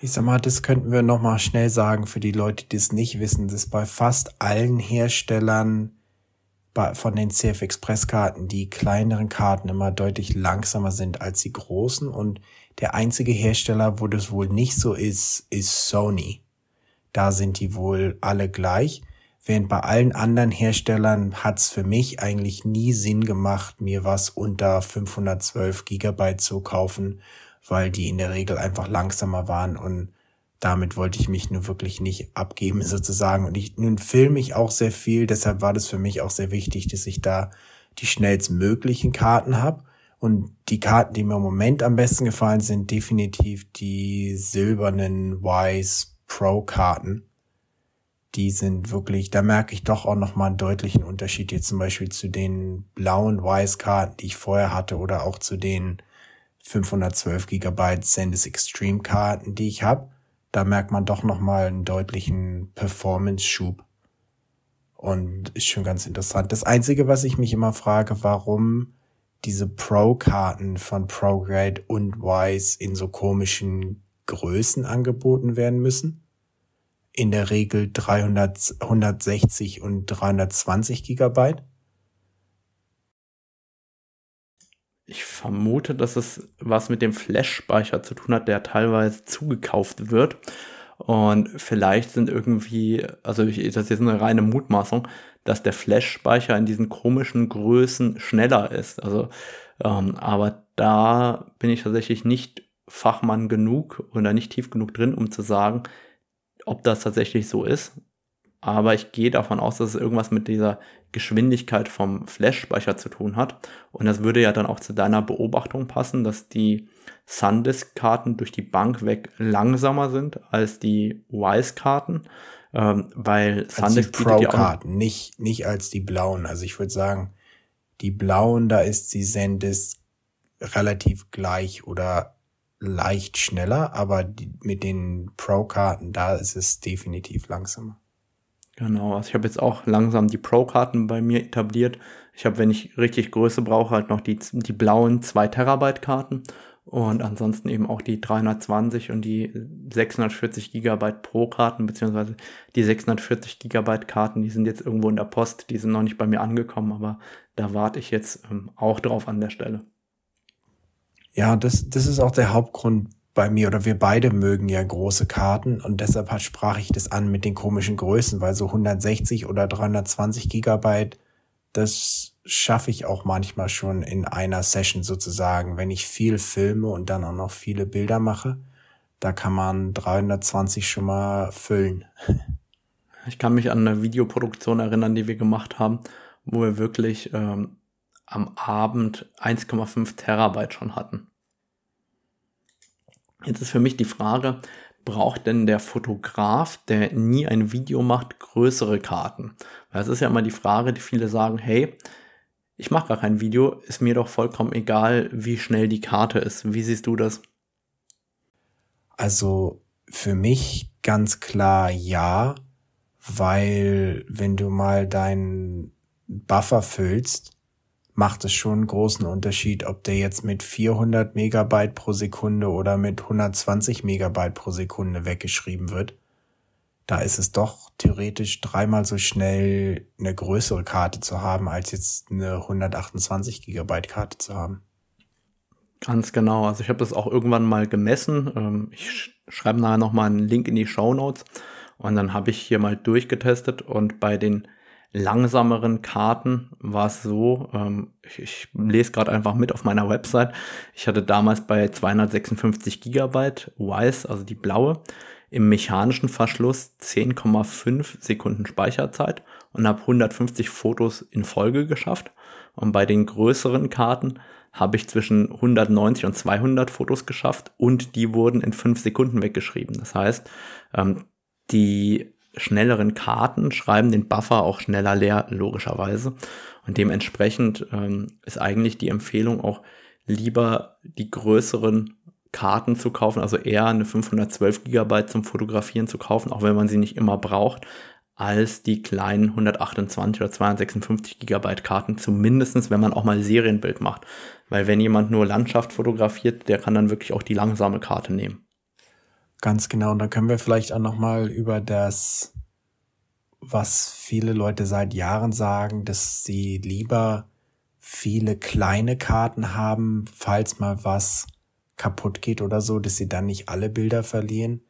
Ich sag mal, das könnten wir noch mal schnell sagen für die Leute, die es nicht wissen, dass bei fast allen Herstellern von den CF Express Karten die kleineren Karten immer deutlich langsamer sind als die großen und der einzige Hersteller, wo das wohl nicht so ist, ist Sony. Da sind die wohl alle gleich. Während bei allen anderen Herstellern hat's für mich eigentlich nie Sinn gemacht, mir was unter 512 Gigabyte zu kaufen, weil die in der Regel einfach langsamer waren und damit wollte ich mich nur wirklich nicht abgeben sozusagen. Und ich, nun filme ich auch sehr viel, deshalb war das für mich auch sehr wichtig, dass ich da die schnellstmöglichen Karten habe. Und die Karten, die mir im Moment am besten gefallen, sind definitiv die silbernen Wise Pro Karten. Die sind wirklich, da merke ich doch auch nochmal einen deutlichen Unterschied jetzt zum Beispiel zu den blauen Wise Karten, die ich vorher hatte oder auch zu den 512 Gigabyte SanDisk Extreme Karten, die ich habe da merkt man doch nochmal einen deutlichen Performance-Schub. Und ist schon ganz interessant. Das Einzige, was ich mich immer frage, warum diese Pro-Karten von ProGrade und Wise in so komischen Größen angeboten werden müssen. In der Regel 300, 160 und 320 Gigabyte. Ich vermute, dass es was mit dem Flash-Speicher zu tun hat, der teilweise zugekauft wird. Und vielleicht sind irgendwie, also ich, das ist jetzt eine reine Mutmaßung, dass der Flash-Speicher in diesen komischen Größen schneller ist. Also, ähm, aber da bin ich tatsächlich nicht Fachmann genug oder nicht tief genug drin, um zu sagen, ob das tatsächlich so ist aber ich gehe davon aus, dass es irgendwas mit dieser Geschwindigkeit vom Flash-Speicher zu tun hat. Und das würde ja dann auch zu deiner Beobachtung passen, dass die SanDisk-Karten durch die Bank weg langsamer sind als die Wise-Karten. Ähm, weil als SanDisk die Pro-Karten, nicht, nicht als die blauen. Also ich würde sagen, die blauen, da ist die SanDisk relativ gleich oder leicht schneller, aber die, mit den Pro-Karten, da ist es definitiv langsamer. Genau, also ich habe jetzt auch langsam die Pro-Karten bei mir etabliert. Ich habe, wenn ich richtig Größe brauche, halt noch die, die blauen 2 Terabyte Karten und ansonsten eben auch die 320 und die 640 Gigabyte Pro Karten, beziehungsweise die 640 Gigabyte Karten, die sind jetzt irgendwo in der Post, die sind noch nicht bei mir angekommen, aber da warte ich jetzt ähm, auch drauf an der Stelle. Ja, das, das ist auch der Hauptgrund, bei mir oder wir beide mögen ja große Karten und deshalb hat, sprach ich das an mit den komischen Größen, weil so 160 oder 320 Gigabyte, das schaffe ich auch manchmal schon in einer Session sozusagen, wenn ich viel filme und dann auch noch viele Bilder mache. Da kann man 320 schon mal füllen. Ich kann mich an eine Videoproduktion erinnern, die wir gemacht haben, wo wir wirklich ähm, am Abend 1,5 Terabyte schon hatten. Jetzt ist für mich die Frage, braucht denn der Fotograf, der nie ein Video macht, größere Karten? Weil es ist ja immer die Frage, die viele sagen, hey, ich mache gar kein Video, ist mir doch vollkommen egal, wie schnell die Karte ist. Wie siehst du das? Also für mich ganz klar ja, weil wenn du mal deinen Buffer füllst, macht es schon einen großen Unterschied, ob der jetzt mit 400 Megabyte pro Sekunde oder mit 120 Megabyte pro Sekunde weggeschrieben wird. Da ist es doch theoretisch dreimal so schnell eine größere Karte zu haben, als jetzt eine 128 Gigabyte Karte zu haben. Ganz genau. Also ich habe das auch irgendwann mal gemessen. Ähm, ich schreibe nachher nochmal einen Link in die Show Notes. Und dann habe ich hier mal durchgetestet und bei den langsameren Karten war es so, ähm, ich, ich lese gerade einfach mit auf meiner Website, ich hatte damals bei 256 Gigabyte Wise, also die blaue, im mechanischen Verschluss 10,5 Sekunden Speicherzeit und habe 150 Fotos in Folge geschafft. Und bei den größeren Karten habe ich zwischen 190 und 200 Fotos geschafft und die wurden in 5 Sekunden weggeschrieben. Das heißt, ähm, die schnelleren Karten schreiben den Buffer auch schneller leer, logischerweise. Und dementsprechend ähm, ist eigentlich die Empfehlung auch lieber die größeren Karten zu kaufen, also eher eine 512 Gigabyte zum Fotografieren zu kaufen, auch wenn man sie nicht immer braucht, als die kleinen 128 oder 256 Gigabyte Karten, zumindestens wenn man auch mal Serienbild macht. Weil wenn jemand nur Landschaft fotografiert, der kann dann wirklich auch die langsame Karte nehmen. Ganz genau. Und dann können wir vielleicht auch nochmal über das, was viele Leute seit Jahren sagen, dass sie lieber viele kleine Karten haben, falls mal was kaputt geht oder so, dass sie dann nicht alle Bilder verlieren.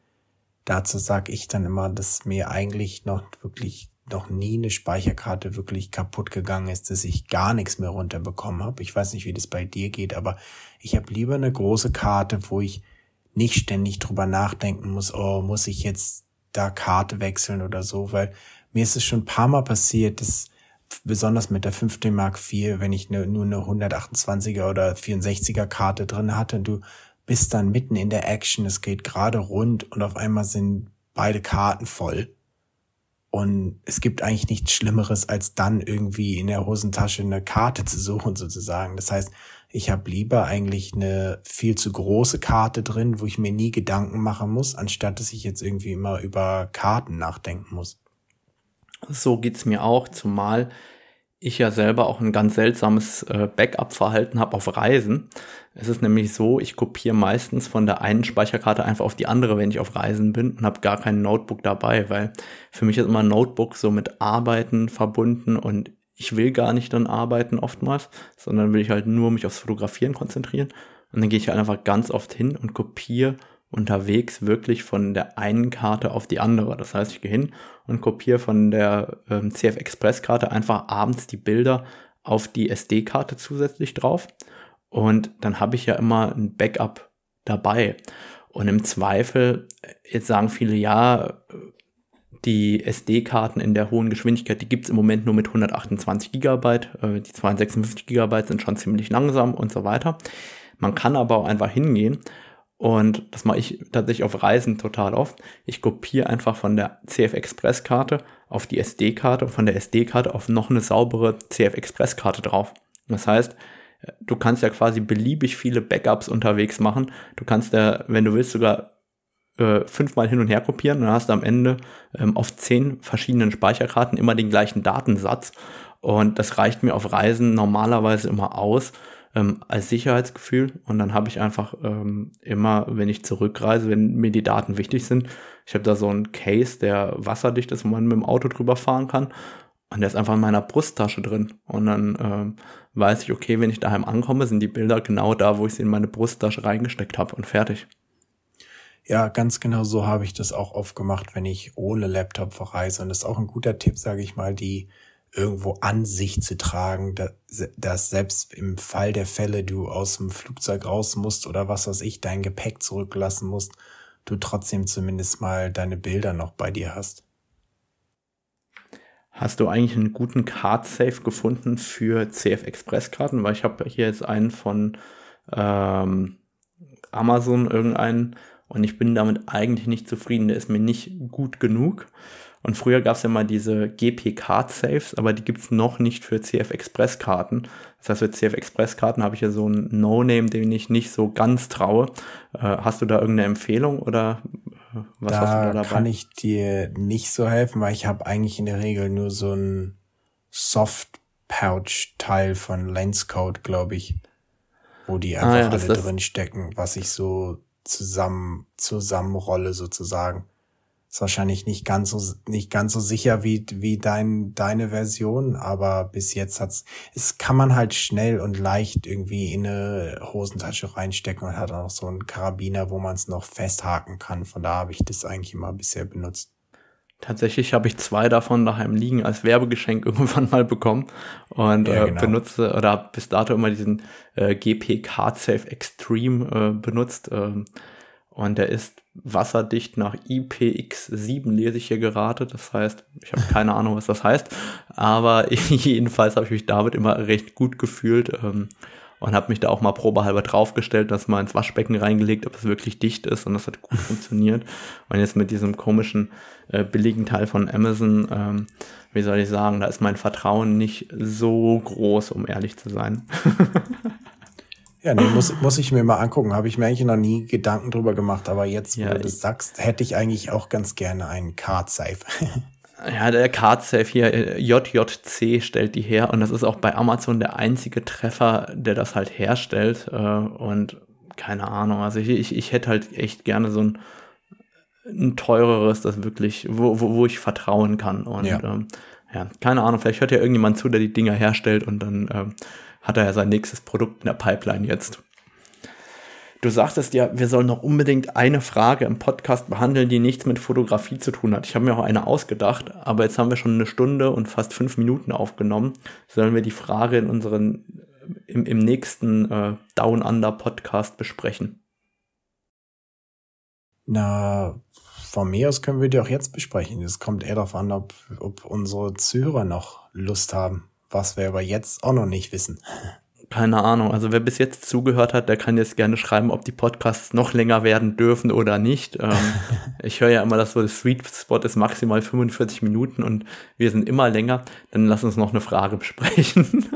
Dazu sage ich dann immer, dass mir eigentlich noch wirklich noch nie eine Speicherkarte wirklich kaputt gegangen ist, dass ich gar nichts mehr runterbekommen habe. Ich weiß nicht, wie das bei dir geht, aber ich habe lieber eine große Karte, wo ich nicht ständig drüber nachdenken muss, oh, muss ich jetzt da Karte wechseln oder so, weil mir ist es schon ein paar Mal passiert, dass besonders mit der 15 Mark IV, wenn ich ne, nur eine 128er oder 64er Karte drin hatte, du bist dann mitten in der Action, es geht gerade rund und auf einmal sind beide Karten voll. Und es gibt eigentlich nichts Schlimmeres, als dann irgendwie in der Hosentasche eine Karte zu suchen, sozusagen. Das heißt, ich habe lieber eigentlich eine viel zu große Karte drin, wo ich mir nie Gedanken machen muss, anstatt dass ich jetzt irgendwie immer über Karten nachdenken muss. So geht's mir auch, zumal ich ja selber auch ein ganz seltsames äh, Backup-Verhalten habe auf Reisen. Es ist nämlich so, ich kopiere meistens von der einen Speicherkarte einfach auf die andere, wenn ich auf Reisen bin und habe gar kein Notebook dabei, weil für mich ist immer Notebook so mit Arbeiten verbunden und ich will gar nicht dann arbeiten oftmals, sondern will ich halt nur mich aufs Fotografieren konzentrieren. Und dann gehe ich halt einfach ganz oft hin und kopiere unterwegs wirklich von der einen Karte auf die andere. Das heißt, ich gehe hin und kopiere von der ähm, CF Express Karte einfach abends die Bilder auf die SD-Karte zusätzlich drauf. Und dann habe ich ja immer ein Backup dabei. Und im Zweifel, jetzt sagen viele, ja, die SD-Karten in der hohen Geschwindigkeit, die gibt es im Moment nur mit 128 GB. Äh, die 256 GB sind schon ziemlich langsam und so weiter. Man kann aber auch einfach hingehen und das mache ich tatsächlich auf Reisen total oft. Ich kopiere einfach von der CF Express Karte auf die SD-Karte und von der SD-Karte auf noch eine saubere CF Express Karte drauf. Das heißt, du kannst ja quasi beliebig viele Backups unterwegs machen. Du kannst ja, wenn du willst, sogar äh, fünfmal hin und her kopieren. Dann hast du am Ende ähm, auf zehn verschiedenen Speicherkarten immer den gleichen Datensatz. Und das reicht mir auf Reisen normalerweise immer aus ähm, als Sicherheitsgefühl. Und dann habe ich einfach ähm, immer, wenn ich zurückreise, wenn mir die Daten wichtig sind, ich habe da so einen Case, der wasserdicht ist, wo man mit dem Auto drüber fahren kann. Und der ist einfach in meiner Brusttasche drin. Und dann ähm, weiß ich, okay, wenn ich daheim ankomme, sind die Bilder genau da, wo ich sie in meine Brusttasche reingesteckt habe und fertig. Ja, ganz genau so habe ich das auch oft gemacht, wenn ich ohne Laptop verreise. Und das ist auch ein guter Tipp, sage ich mal, die irgendwo an sich zu tragen, dass, selbst im Fall der Fälle du aus dem Flugzeug raus musst oder was weiß ich, dein Gepäck zurücklassen musst, du trotzdem zumindest mal deine Bilder noch bei dir hast. Hast du eigentlich einen guten Card-Safe gefunden für CF Express-Karten? Weil ich habe hier jetzt einen von ähm, Amazon, irgendeinen, und ich bin damit eigentlich nicht zufrieden. Der ist mir nicht gut genug. Und früher gab es ja mal diese GP-Card-Saves, aber die gibt es noch nicht für CF Express-Karten. Das heißt, für CF Express-Karten habe ich ja so einen No-Name, den ich nicht so ganz traue. Äh, hast du da irgendeine Empfehlung oder äh, was da hast du da dabei? kann ich dir nicht so helfen, weil ich habe eigentlich in der Regel nur so ein Soft-Pouch-Teil von Lenscode, glaube ich, wo die einfach ah, ja, alle drin stecken, was ich so zusammen zusammenrolle sozusagen. Ist wahrscheinlich nicht ganz so nicht ganz so sicher wie wie dein deine Version, aber bis jetzt hat's es kann man halt schnell und leicht irgendwie in eine Hosentasche reinstecken und hat auch so einen Karabiner, wo man es noch festhaken kann. Von da habe ich das eigentlich immer bisher benutzt. Tatsächlich habe ich zwei davon daheim liegen als Werbegeschenk irgendwann mal bekommen und ja, äh, genau. benutze oder habe bis dato immer diesen äh, GP Card Safe Extreme äh, benutzt. Äh, und der ist wasserdicht nach IPX7, lese ich hier gerade. Das heißt, ich habe keine Ahnung, was das heißt. Aber jedenfalls habe ich mich damit immer recht gut gefühlt ähm, und habe mich da auch mal probehalber draufgestellt, das mal ins Waschbecken reingelegt, ob es wirklich dicht ist. Und das hat gut funktioniert. Und jetzt mit diesem komischen äh, billigen Teil von Amazon, ähm, wie soll ich sagen, da ist mein Vertrauen nicht so groß, um ehrlich zu sein. Ja, nee, muss, muss ich mir mal angucken. Habe ich mir eigentlich noch nie Gedanken drüber gemacht, aber jetzt, wo ja, du das sagst, hätte ich eigentlich auch ganz gerne einen Card Safe. ja, der Card Safe hier, JJC stellt die her und das ist auch bei Amazon der einzige Treffer, der das halt herstellt. Äh, und keine Ahnung, also ich, ich, ich hätte halt echt gerne so ein ein teureres, das wirklich, wo, wo, wo ich vertrauen kann. Und ja. Ähm, ja, keine Ahnung, vielleicht hört ja irgendjemand zu, der die Dinger herstellt und dann ähm, hat er ja sein nächstes Produkt in der Pipeline jetzt. Du sagtest ja, wir sollen noch unbedingt eine Frage im Podcast behandeln, die nichts mit Fotografie zu tun hat. Ich habe mir auch eine ausgedacht, aber jetzt haben wir schon eine Stunde und fast fünf Minuten aufgenommen. Sollen wir die Frage in unseren im, im nächsten äh, Down Under Podcast besprechen? Na, von mir aus können wir die auch jetzt besprechen. Es kommt eher darauf an, ob, ob unsere Zuhörer noch Lust haben, was wir aber jetzt auch noch nicht wissen. Keine Ahnung. Also wer bis jetzt zugehört hat, der kann jetzt gerne schreiben, ob die Podcasts noch länger werden dürfen oder nicht. Ähm, ich höre ja immer, dass so das Sweet Spot ist maximal 45 Minuten und wir sind immer länger. Dann lass uns noch eine Frage besprechen.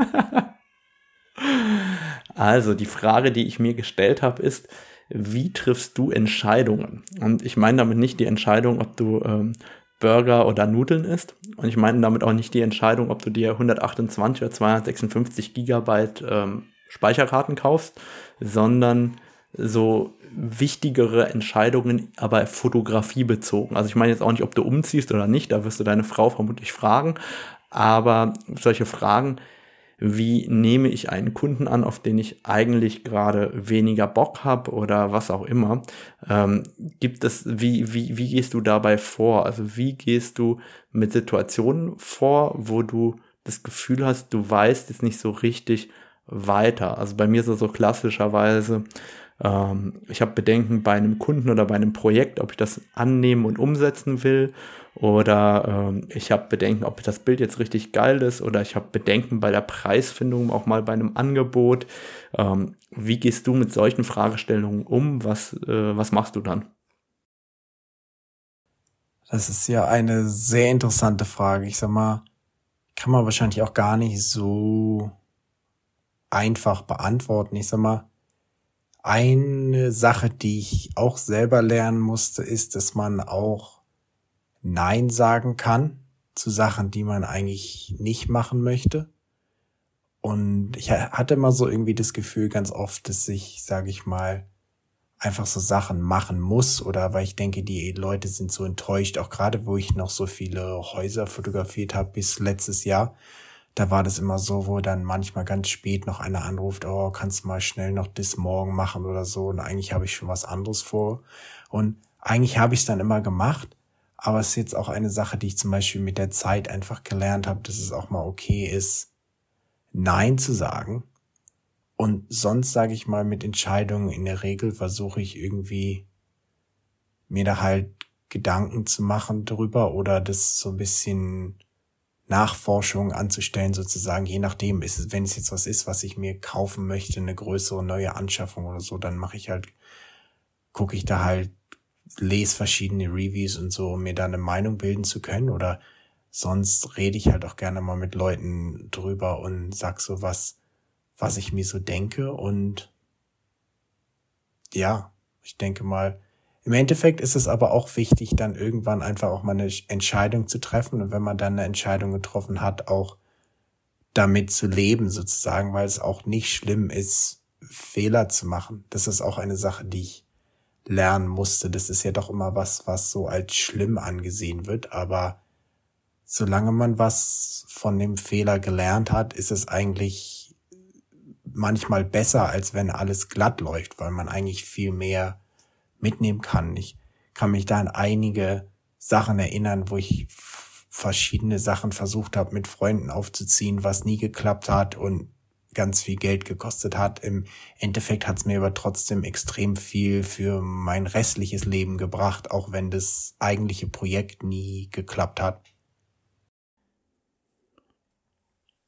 also die Frage, die ich mir gestellt habe, ist, wie triffst du Entscheidungen? Und ich meine damit nicht die Entscheidung, ob du ähm, Burger oder Nudeln isst. Und ich meine damit auch nicht die Entscheidung, ob du dir 128 oder 256 Gigabyte ähm, Speicherkarten kaufst, sondern so wichtigere Entscheidungen, aber Fotografie bezogen. Also ich meine jetzt auch nicht, ob du umziehst oder nicht, da wirst du deine Frau vermutlich fragen, aber solche Fragen, wie nehme ich einen Kunden an, auf den ich eigentlich gerade weniger Bock habe oder was auch immer. Ähm, gibt es, wie, wie, wie gehst du dabei vor? Also wie gehst du mit Situationen vor, wo du das Gefühl hast, du weißt jetzt nicht so richtig weiter. Also bei mir ist es so klassischerweise, ähm, ich habe Bedenken bei einem Kunden oder bei einem Projekt, ob ich das annehmen und umsetzen will oder ähm, ich habe Bedenken, ob das Bild jetzt richtig geil ist oder ich habe Bedenken bei der Preisfindung, auch mal bei einem Angebot. Ähm, wie gehst du mit solchen Fragestellungen um? Was, äh, was machst du dann? Das ist ja eine sehr interessante Frage. Ich sag mal, kann man wahrscheinlich auch gar nicht so einfach beantworten. Ich sag mal, eine Sache, die ich auch selber lernen musste, ist, dass man auch Nein sagen kann zu Sachen, die man eigentlich nicht machen möchte. Und ich hatte immer so irgendwie das Gefühl ganz oft, dass ich, sage ich mal, einfach so Sachen machen muss oder weil ich denke, die Leute sind so enttäuscht, auch gerade wo ich noch so viele Häuser fotografiert habe bis letztes Jahr. Da war das immer so, wo dann manchmal ganz spät noch einer anruft, oh, kannst du mal schnell noch das morgen machen oder so. Und eigentlich habe ich schon was anderes vor. Und eigentlich habe ich es dann immer gemacht. Aber es ist jetzt auch eine Sache, die ich zum Beispiel mit der Zeit einfach gelernt habe, dass es auch mal okay ist, Nein zu sagen. Und sonst sage ich mal mit Entscheidungen in der Regel versuche ich irgendwie mir da halt Gedanken zu machen drüber oder das so ein bisschen Nachforschung anzustellen, sozusagen, je nachdem, ist es, wenn es jetzt was ist, was ich mir kaufen möchte, eine größere neue Anschaffung oder so, dann mache ich halt, gucke ich da halt lese verschiedene Reviews und so, um mir da eine Meinung bilden zu können. Oder sonst rede ich halt auch gerne mal mit Leuten drüber und sag so was, was ich mir so denke. Und ja, ich denke mal, im Endeffekt ist es aber auch wichtig, dann irgendwann einfach auch mal eine Entscheidung zu treffen. Und wenn man dann eine Entscheidung getroffen hat, auch damit zu leben sozusagen, weil es auch nicht schlimm ist, Fehler zu machen. Das ist auch eine Sache, die ich lernen musste. Das ist ja doch immer was, was so als schlimm angesehen wird. Aber solange man was von dem Fehler gelernt hat, ist es eigentlich manchmal besser, als wenn alles glatt läuft, weil man eigentlich viel mehr mitnehmen kann. Ich kann mich da an einige Sachen erinnern, wo ich verschiedene Sachen versucht habe, mit Freunden aufzuziehen, was nie geklappt hat und ganz viel Geld gekostet hat. Im Endeffekt hat es mir aber trotzdem extrem viel für mein restliches Leben gebracht, auch wenn das eigentliche Projekt nie geklappt hat.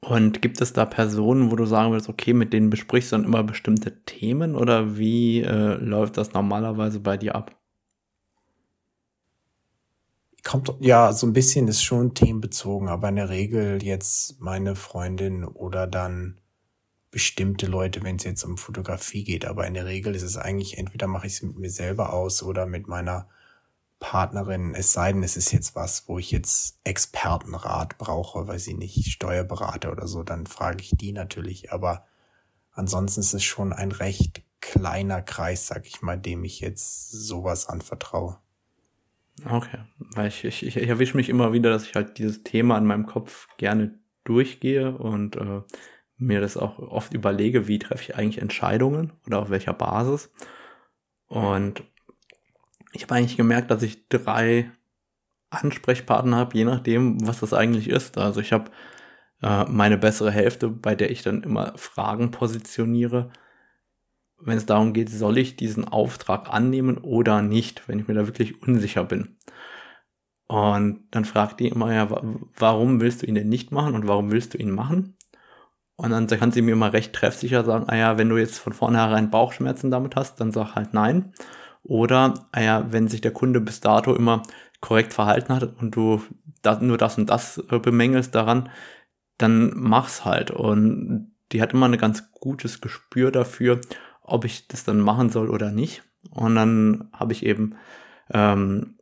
Und gibt es da Personen, wo du sagen würdest, okay, mit denen besprichst du dann immer bestimmte Themen oder wie äh, läuft das normalerweise bei dir ab? Kommt, ja, so ein bisschen ist schon themenbezogen, aber in der Regel jetzt meine Freundin oder dann bestimmte Leute, wenn es jetzt um Fotografie geht. Aber in der Regel ist es eigentlich, entweder mache ich es mit mir selber aus oder mit meiner Partnerin. Es sei denn, es ist jetzt was, wo ich jetzt Expertenrat brauche, weil sie nicht Steuerberater oder so, dann frage ich die natürlich. Aber ansonsten ist es schon ein recht kleiner Kreis, sag ich mal, dem ich jetzt sowas anvertraue. Okay, weil ich, ich, ich erwische mich immer wieder, dass ich halt dieses Thema in meinem Kopf gerne durchgehe und äh, mir das auch oft überlege, wie treffe ich eigentlich Entscheidungen oder auf welcher Basis. Und ich habe eigentlich gemerkt, dass ich drei Ansprechpartner habe, je nachdem, was das eigentlich ist. Also ich habe äh, meine bessere Hälfte, bei der ich dann immer Fragen positioniere, wenn es darum geht, soll ich diesen Auftrag annehmen oder nicht, wenn ich mir da wirklich unsicher bin. Und dann fragt die immer, ja, warum willst du ihn denn nicht machen und warum willst du ihn machen? Und dann kann sie mir immer recht treffsicher sagen, ah ja, wenn du jetzt von vornherein Bauchschmerzen damit hast, dann sag halt nein. Oder, ah ja, wenn sich der Kunde bis dato immer korrekt verhalten hat und du das, nur das und das äh, bemängelst daran, dann mach's halt. Und die hat immer ein ganz gutes Gespür dafür, ob ich das dann machen soll oder nicht. Und dann habe ich eben ähm,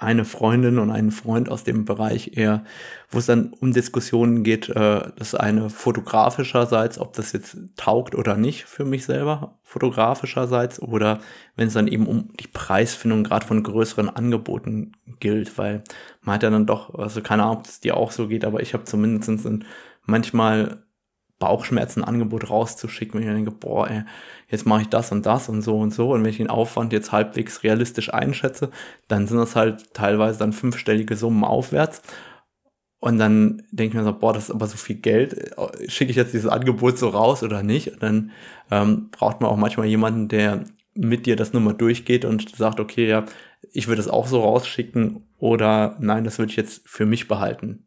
eine Freundin und einen Freund aus dem Bereich eher, wo es dann um Diskussionen geht, äh, das eine fotografischerseits, ob das jetzt taugt oder nicht für mich selber, fotografischerseits, oder wenn es dann eben um die Preisfindung gerade von größeren Angeboten gilt, weil man hat ja dann doch, also keine Ahnung, ob es dir auch so geht, aber ich habe zumindest manchmal Bauchschmerzen Angebot rauszuschicken, wenn ich denke, boah, ey, jetzt mache ich das und das und so und so und wenn ich den Aufwand jetzt halbwegs realistisch einschätze, dann sind das halt teilweise dann fünfstellige Summen aufwärts und dann denke ich mir so, boah, das ist aber so viel Geld, schicke ich jetzt dieses Angebot so raus oder nicht? Und dann ähm, braucht man auch manchmal jemanden, der mit dir das nur mal durchgeht und sagt, okay, ja, ich würde es auch so rausschicken oder nein, das würde ich jetzt für mich behalten.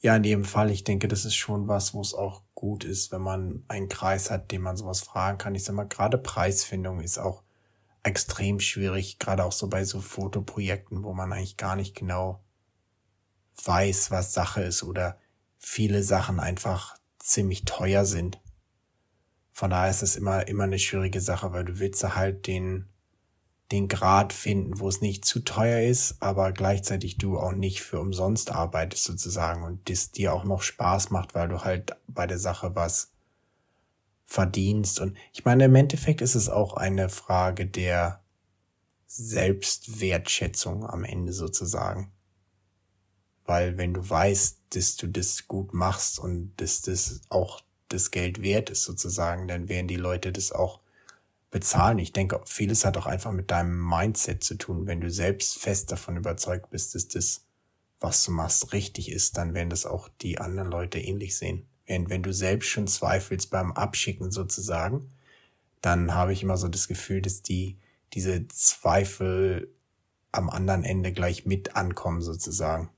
Ja, in jedem Fall. Ich denke, das ist schon was, wo es auch gut ist, wenn man einen Kreis hat, den man sowas fragen kann. Ich sag mal, gerade Preisfindung ist auch extrem schwierig, gerade auch so bei so Fotoprojekten, wo man eigentlich gar nicht genau weiß, was Sache ist oder viele Sachen einfach ziemlich teuer sind. Von daher ist es immer, immer eine schwierige Sache, weil du willst halt den den Grad finden, wo es nicht zu teuer ist, aber gleichzeitig du auch nicht für umsonst arbeitest sozusagen und das dir auch noch Spaß macht, weil du halt bei der Sache was verdienst. Und ich meine, im Endeffekt ist es auch eine Frage der Selbstwertschätzung am Ende sozusagen. Weil wenn du weißt, dass du das gut machst und dass das auch das Geld wert ist sozusagen, dann werden die Leute das auch bezahlen. Ich denke, vieles hat auch einfach mit deinem Mindset zu tun. Wenn du selbst fest davon überzeugt bist, dass das, was du machst, richtig ist, dann werden das auch die anderen Leute ähnlich sehen. Wenn, wenn du selbst schon zweifelst beim Abschicken sozusagen, dann habe ich immer so das Gefühl, dass die, diese Zweifel am anderen Ende gleich mit ankommen sozusagen.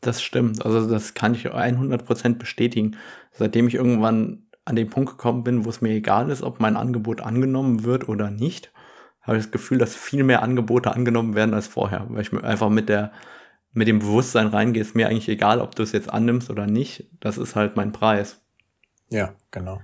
Das stimmt. Also das kann ich 100% bestätigen. Seitdem ich irgendwann an den Punkt gekommen bin, wo es mir egal ist, ob mein Angebot angenommen wird oder nicht, habe ich das Gefühl, dass viel mehr Angebote angenommen werden als vorher, weil ich mir einfach mit der mit dem Bewusstsein reingehe, ist mir eigentlich egal, ob du es jetzt annimmst oder nicht. Das ist halt mein Preis. Ja, genau.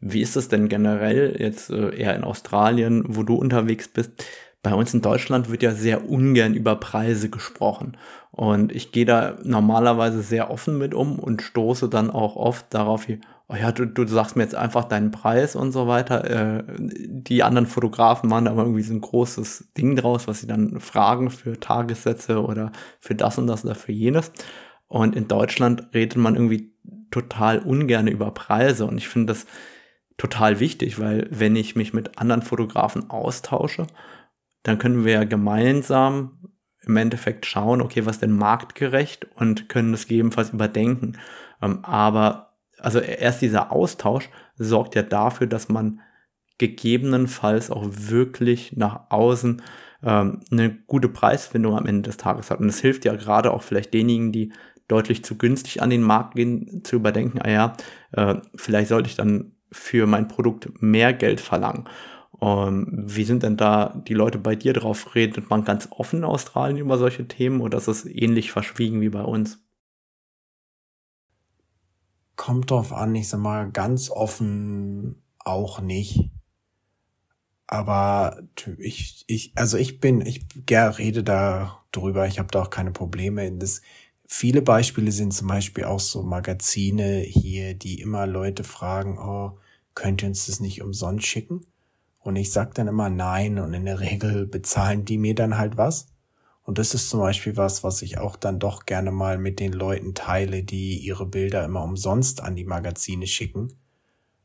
Wie ist es denn generell jetzt äh, eher in Australien, wo du unterwegs bist? Bei uns in Deutschland wird ja sehr ungern über Preise gesprochen. Und ich gehe da normalerweise sehr offen mit um und stoße dann auch oft darauf, oh ja, du, du sagst mir jetzt einfach deinen Preis und so weiter. Äh, die anderen Fotografen machen da aber irgendwie so ein großes Ding draus, was sie dann fragen für Tagessätze oder für das und das oder für jenes. Und in Deutschland redet man irgendwie total ungern über Preise und ich finde das total wichtig, weil wenn ich mich mit anderen Fotografen austausche, dann können wir ja gemeinsam im Endeffekt schauen, okay, was denn marktgerecht und können das gegebenenfalls überdenken. Ähm, aber also erst dieser Austausch sorgt ja dafür, dass man gegebenenfalls auch wirklich nach außen ähm, eine gute Preisfindung am Ende des Tages hat. Und es hilft ja gerade auch vielleicht denjenigen, die deutlich zu günstig an den Markt gehen, zu überdenken, ah ja, äh, vielleicht sollte ich dann für mein Produkt mehr Geld verlangen. Ähm, wie sind denn da die Leute bei dir drauf? Redet man ganz offen in Australien über solche Themen oder ist es ähnlich verschwiegen wie bei uns? Kommt drauf an, ich sag mal, ganz offen auch nicht. Aber ich, ich, also ich bin, ich gerne rede da drüber, ich habe da auch keine Probleme. Das, viele Beispiele sind zum Beispiel auch so Magazine hier, die immer Leute fragen, oh, könnt ihr uns das nicht umsonst schicken? Und ich sag dann immer nein und in der Regel bezahlen die mir dann halt was. Und das ist zum Beispiel was, was ich auch dann doch gerne mal mit den Leuten teile, die ihre Bilder immer umsonst an die Magazine schicken,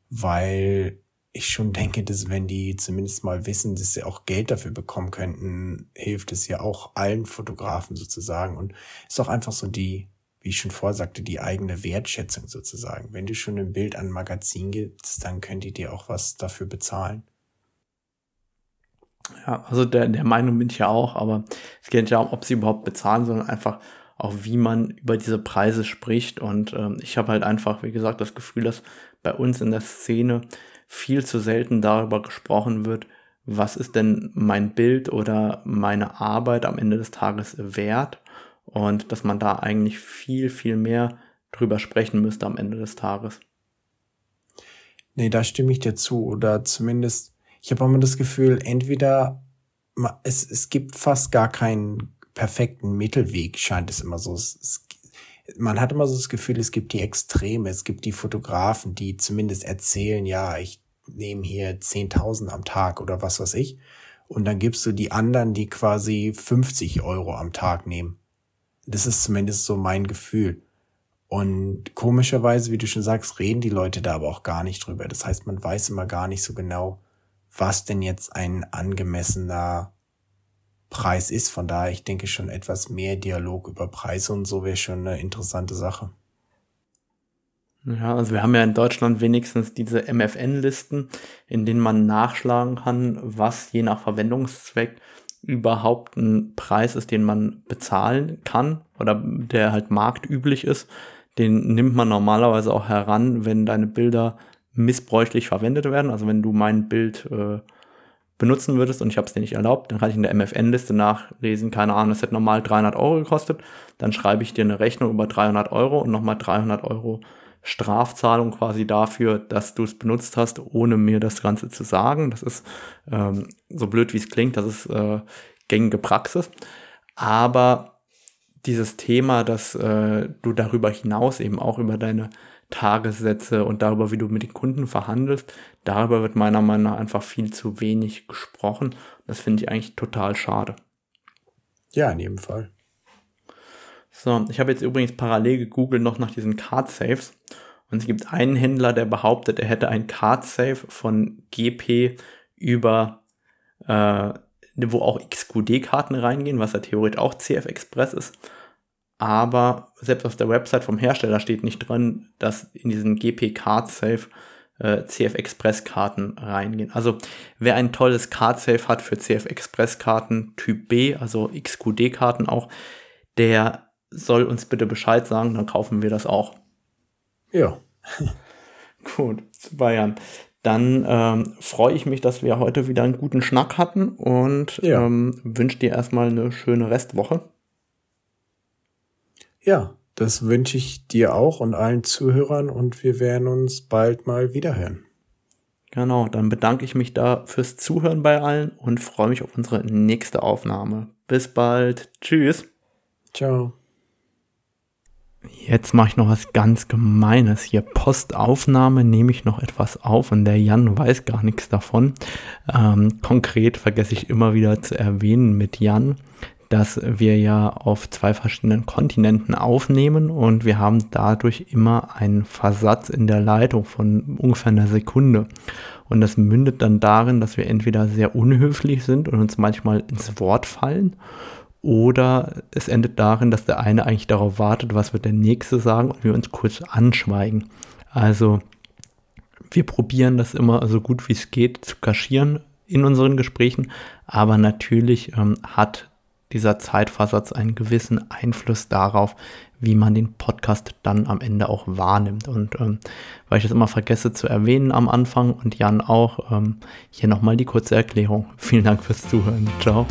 weil ich schon denke, dass wenn die zumindest mal wissen, dass sie auch Geld dafür bekommen könnten, hilft es ja auch allen Fotografen sozusagen und ist auch einfach so die, wie ich schon vorsagte, die eigene Wertschätzung sozusagen. Wenn du schon ein Bild an ein Magazin gibst, dann könnt ihr dir auch was dafür bezahlen. Ja, also der, der Meinung bin ich ja auch, aber es geht nicht darum, ob sie überhaupt bezahlen, sondern einfach auch, wie man über diese Preise spricht. Und ähm, ich habe halt einfach, wie gesagt, das Gefühl, dass bei uns in der Szene viel zu selten darüber gesprochen wird, was ist denn mein Bild oder meine Arbeit am Ende des Tages wert und dass man da eigentlich viel, viel mehr drüber sprechen müsste am Ende des Tages. Nee, da stimme ich dir zu oder zumindest ich habe immer das Gefühl, entweder es, es gibt fast gar keinen perfekten Mittelweg, scheint es immer so. Es, es, man hat immer so das Gefühl, es gibt die Extreme, es gibt die Fotografen, die zumindest erzählen, ja, ich nehme hier 10.000 am Tag oder was weiß ich. Und dann gibst du die anderen, die quasi 50 Euro am Tag nehmen. Das ist zumindest so mein Gefühl. Und komischerweise, wie du schon sagst, reden die Leute da aber auch gar nicht drüber. Das heißt, man weiß immer gar nicht so genau, was denn jetzt ein angemessener Preis ist. Von daher, ich denke schon etwas mehr Dialog über Preise und so wäre schon eine interessante Sache. Ja, also wir haben ja in Deutschland wenigstens diese MFN-Listen, in denen man nachschlagen kann, was je nach Verwendungszweck überhaupt ein Preis ist, den man bezahlen kann oder der halt marktüblich ist. Den nimmt man normalerweise auch heran, wenn deine Bilder missbräuchlich verwendet werden. Also wenn du mein Bild äh, benutzen würdest und ich habe es dir nicht erlaubt, dann kann ich in der MFN-Liste nachlesen, keine Ahnung, es hätte normal 300 Euro gekostet, dann schreibe ich dir eine Rechnung über 300 Euro und nochmal 300 Euro Strafzahlung quasi dafür, dass du es benutzt hast, ohne mir das Ganze zu sagen. Das ist ähm, so blöd, wie es klingt, das ist äh, gängige Praxis. Aber dieses Thema, dass äh, du darüber hinaus eben auch über deine Tagessätze und darüber, wie du mit den Kunden verhandelst. Darüber wird meiner Meinung nach einfach viel zu wenig gesprochen. Das finde ich eigentlich total schade. Ja, in jedem Fall. So, ich habe jetzt übrigens parallel gegoogelt noch nach diesen Card Saves. Und es gibt einen Händler, der behauptet, er hätte ein Card Save von GP über, äh, wo auch XQD-Karten reingehen, was ja theoretisch auch CF Express ist aber selbst auf der Website vom Hersteller steht nicht drin, dass in diesen GP Card Safe äh, CF Express Karten reingehen. Also wer ein tolles Card Safe hat für CF Express Karten Typ B, also XQD Karten auch, der soll uns bitte Bescheid sagen, dann kaufen wir das auch. Ja. Gut, zu Bayern. Dann ähm, freue ich mich, dass wir heute wieder einen guten Schnack hatten und ja. ähm, wünsche dir erstmal eine schöne Restwoche. Ja, das wünsche ich dir auch und allen Zuhörern und wir werden uns bald mal wiederhören. Genau, dann bedanke ich mich da fürs Zuhören bei allen und freue mich auf unsere nächste Aufnahme. Bis bald. Tschüss. Ciao. Jetzt mache ich noch was ganz Gemeines. Hier Postaufnahme nehme ich noch etwas auf und der Jan weiß gar nichts davon. Ähm, konkret vergesse ich immer wieder zu erwähnen mit Jan, dass wir ja auf zwei verschiedenen Kontinenten aufnehmen und wir haben dadurch immer einen Versatz in der Leitung von ungefähr einer Sekunde. Und das mündet dann darin, dass wir entweder sehr unhöflich sind und uns manchmal ins Wort fallen oder es endet darin, dass der eine eigentlich darauf wartet, was wird der nächste sagen und wir uns kurz anschweigen. Also wir probieren das immer so gut wie es geht zu kaschieren in unseren Gesprächen, aber natürlich ähm, hat dieser Zeitversatz einen gewissen Einfluss darauf, wie man den Podcast dann am Ende auch wahrnimmt. Und ähm, weil ich das immer vergesse zu erwähnen am Anfang und Jan auch, ähm, hier nochmal die kurze Erklärung. Vielen Dank fürs Zuhören. Ciao.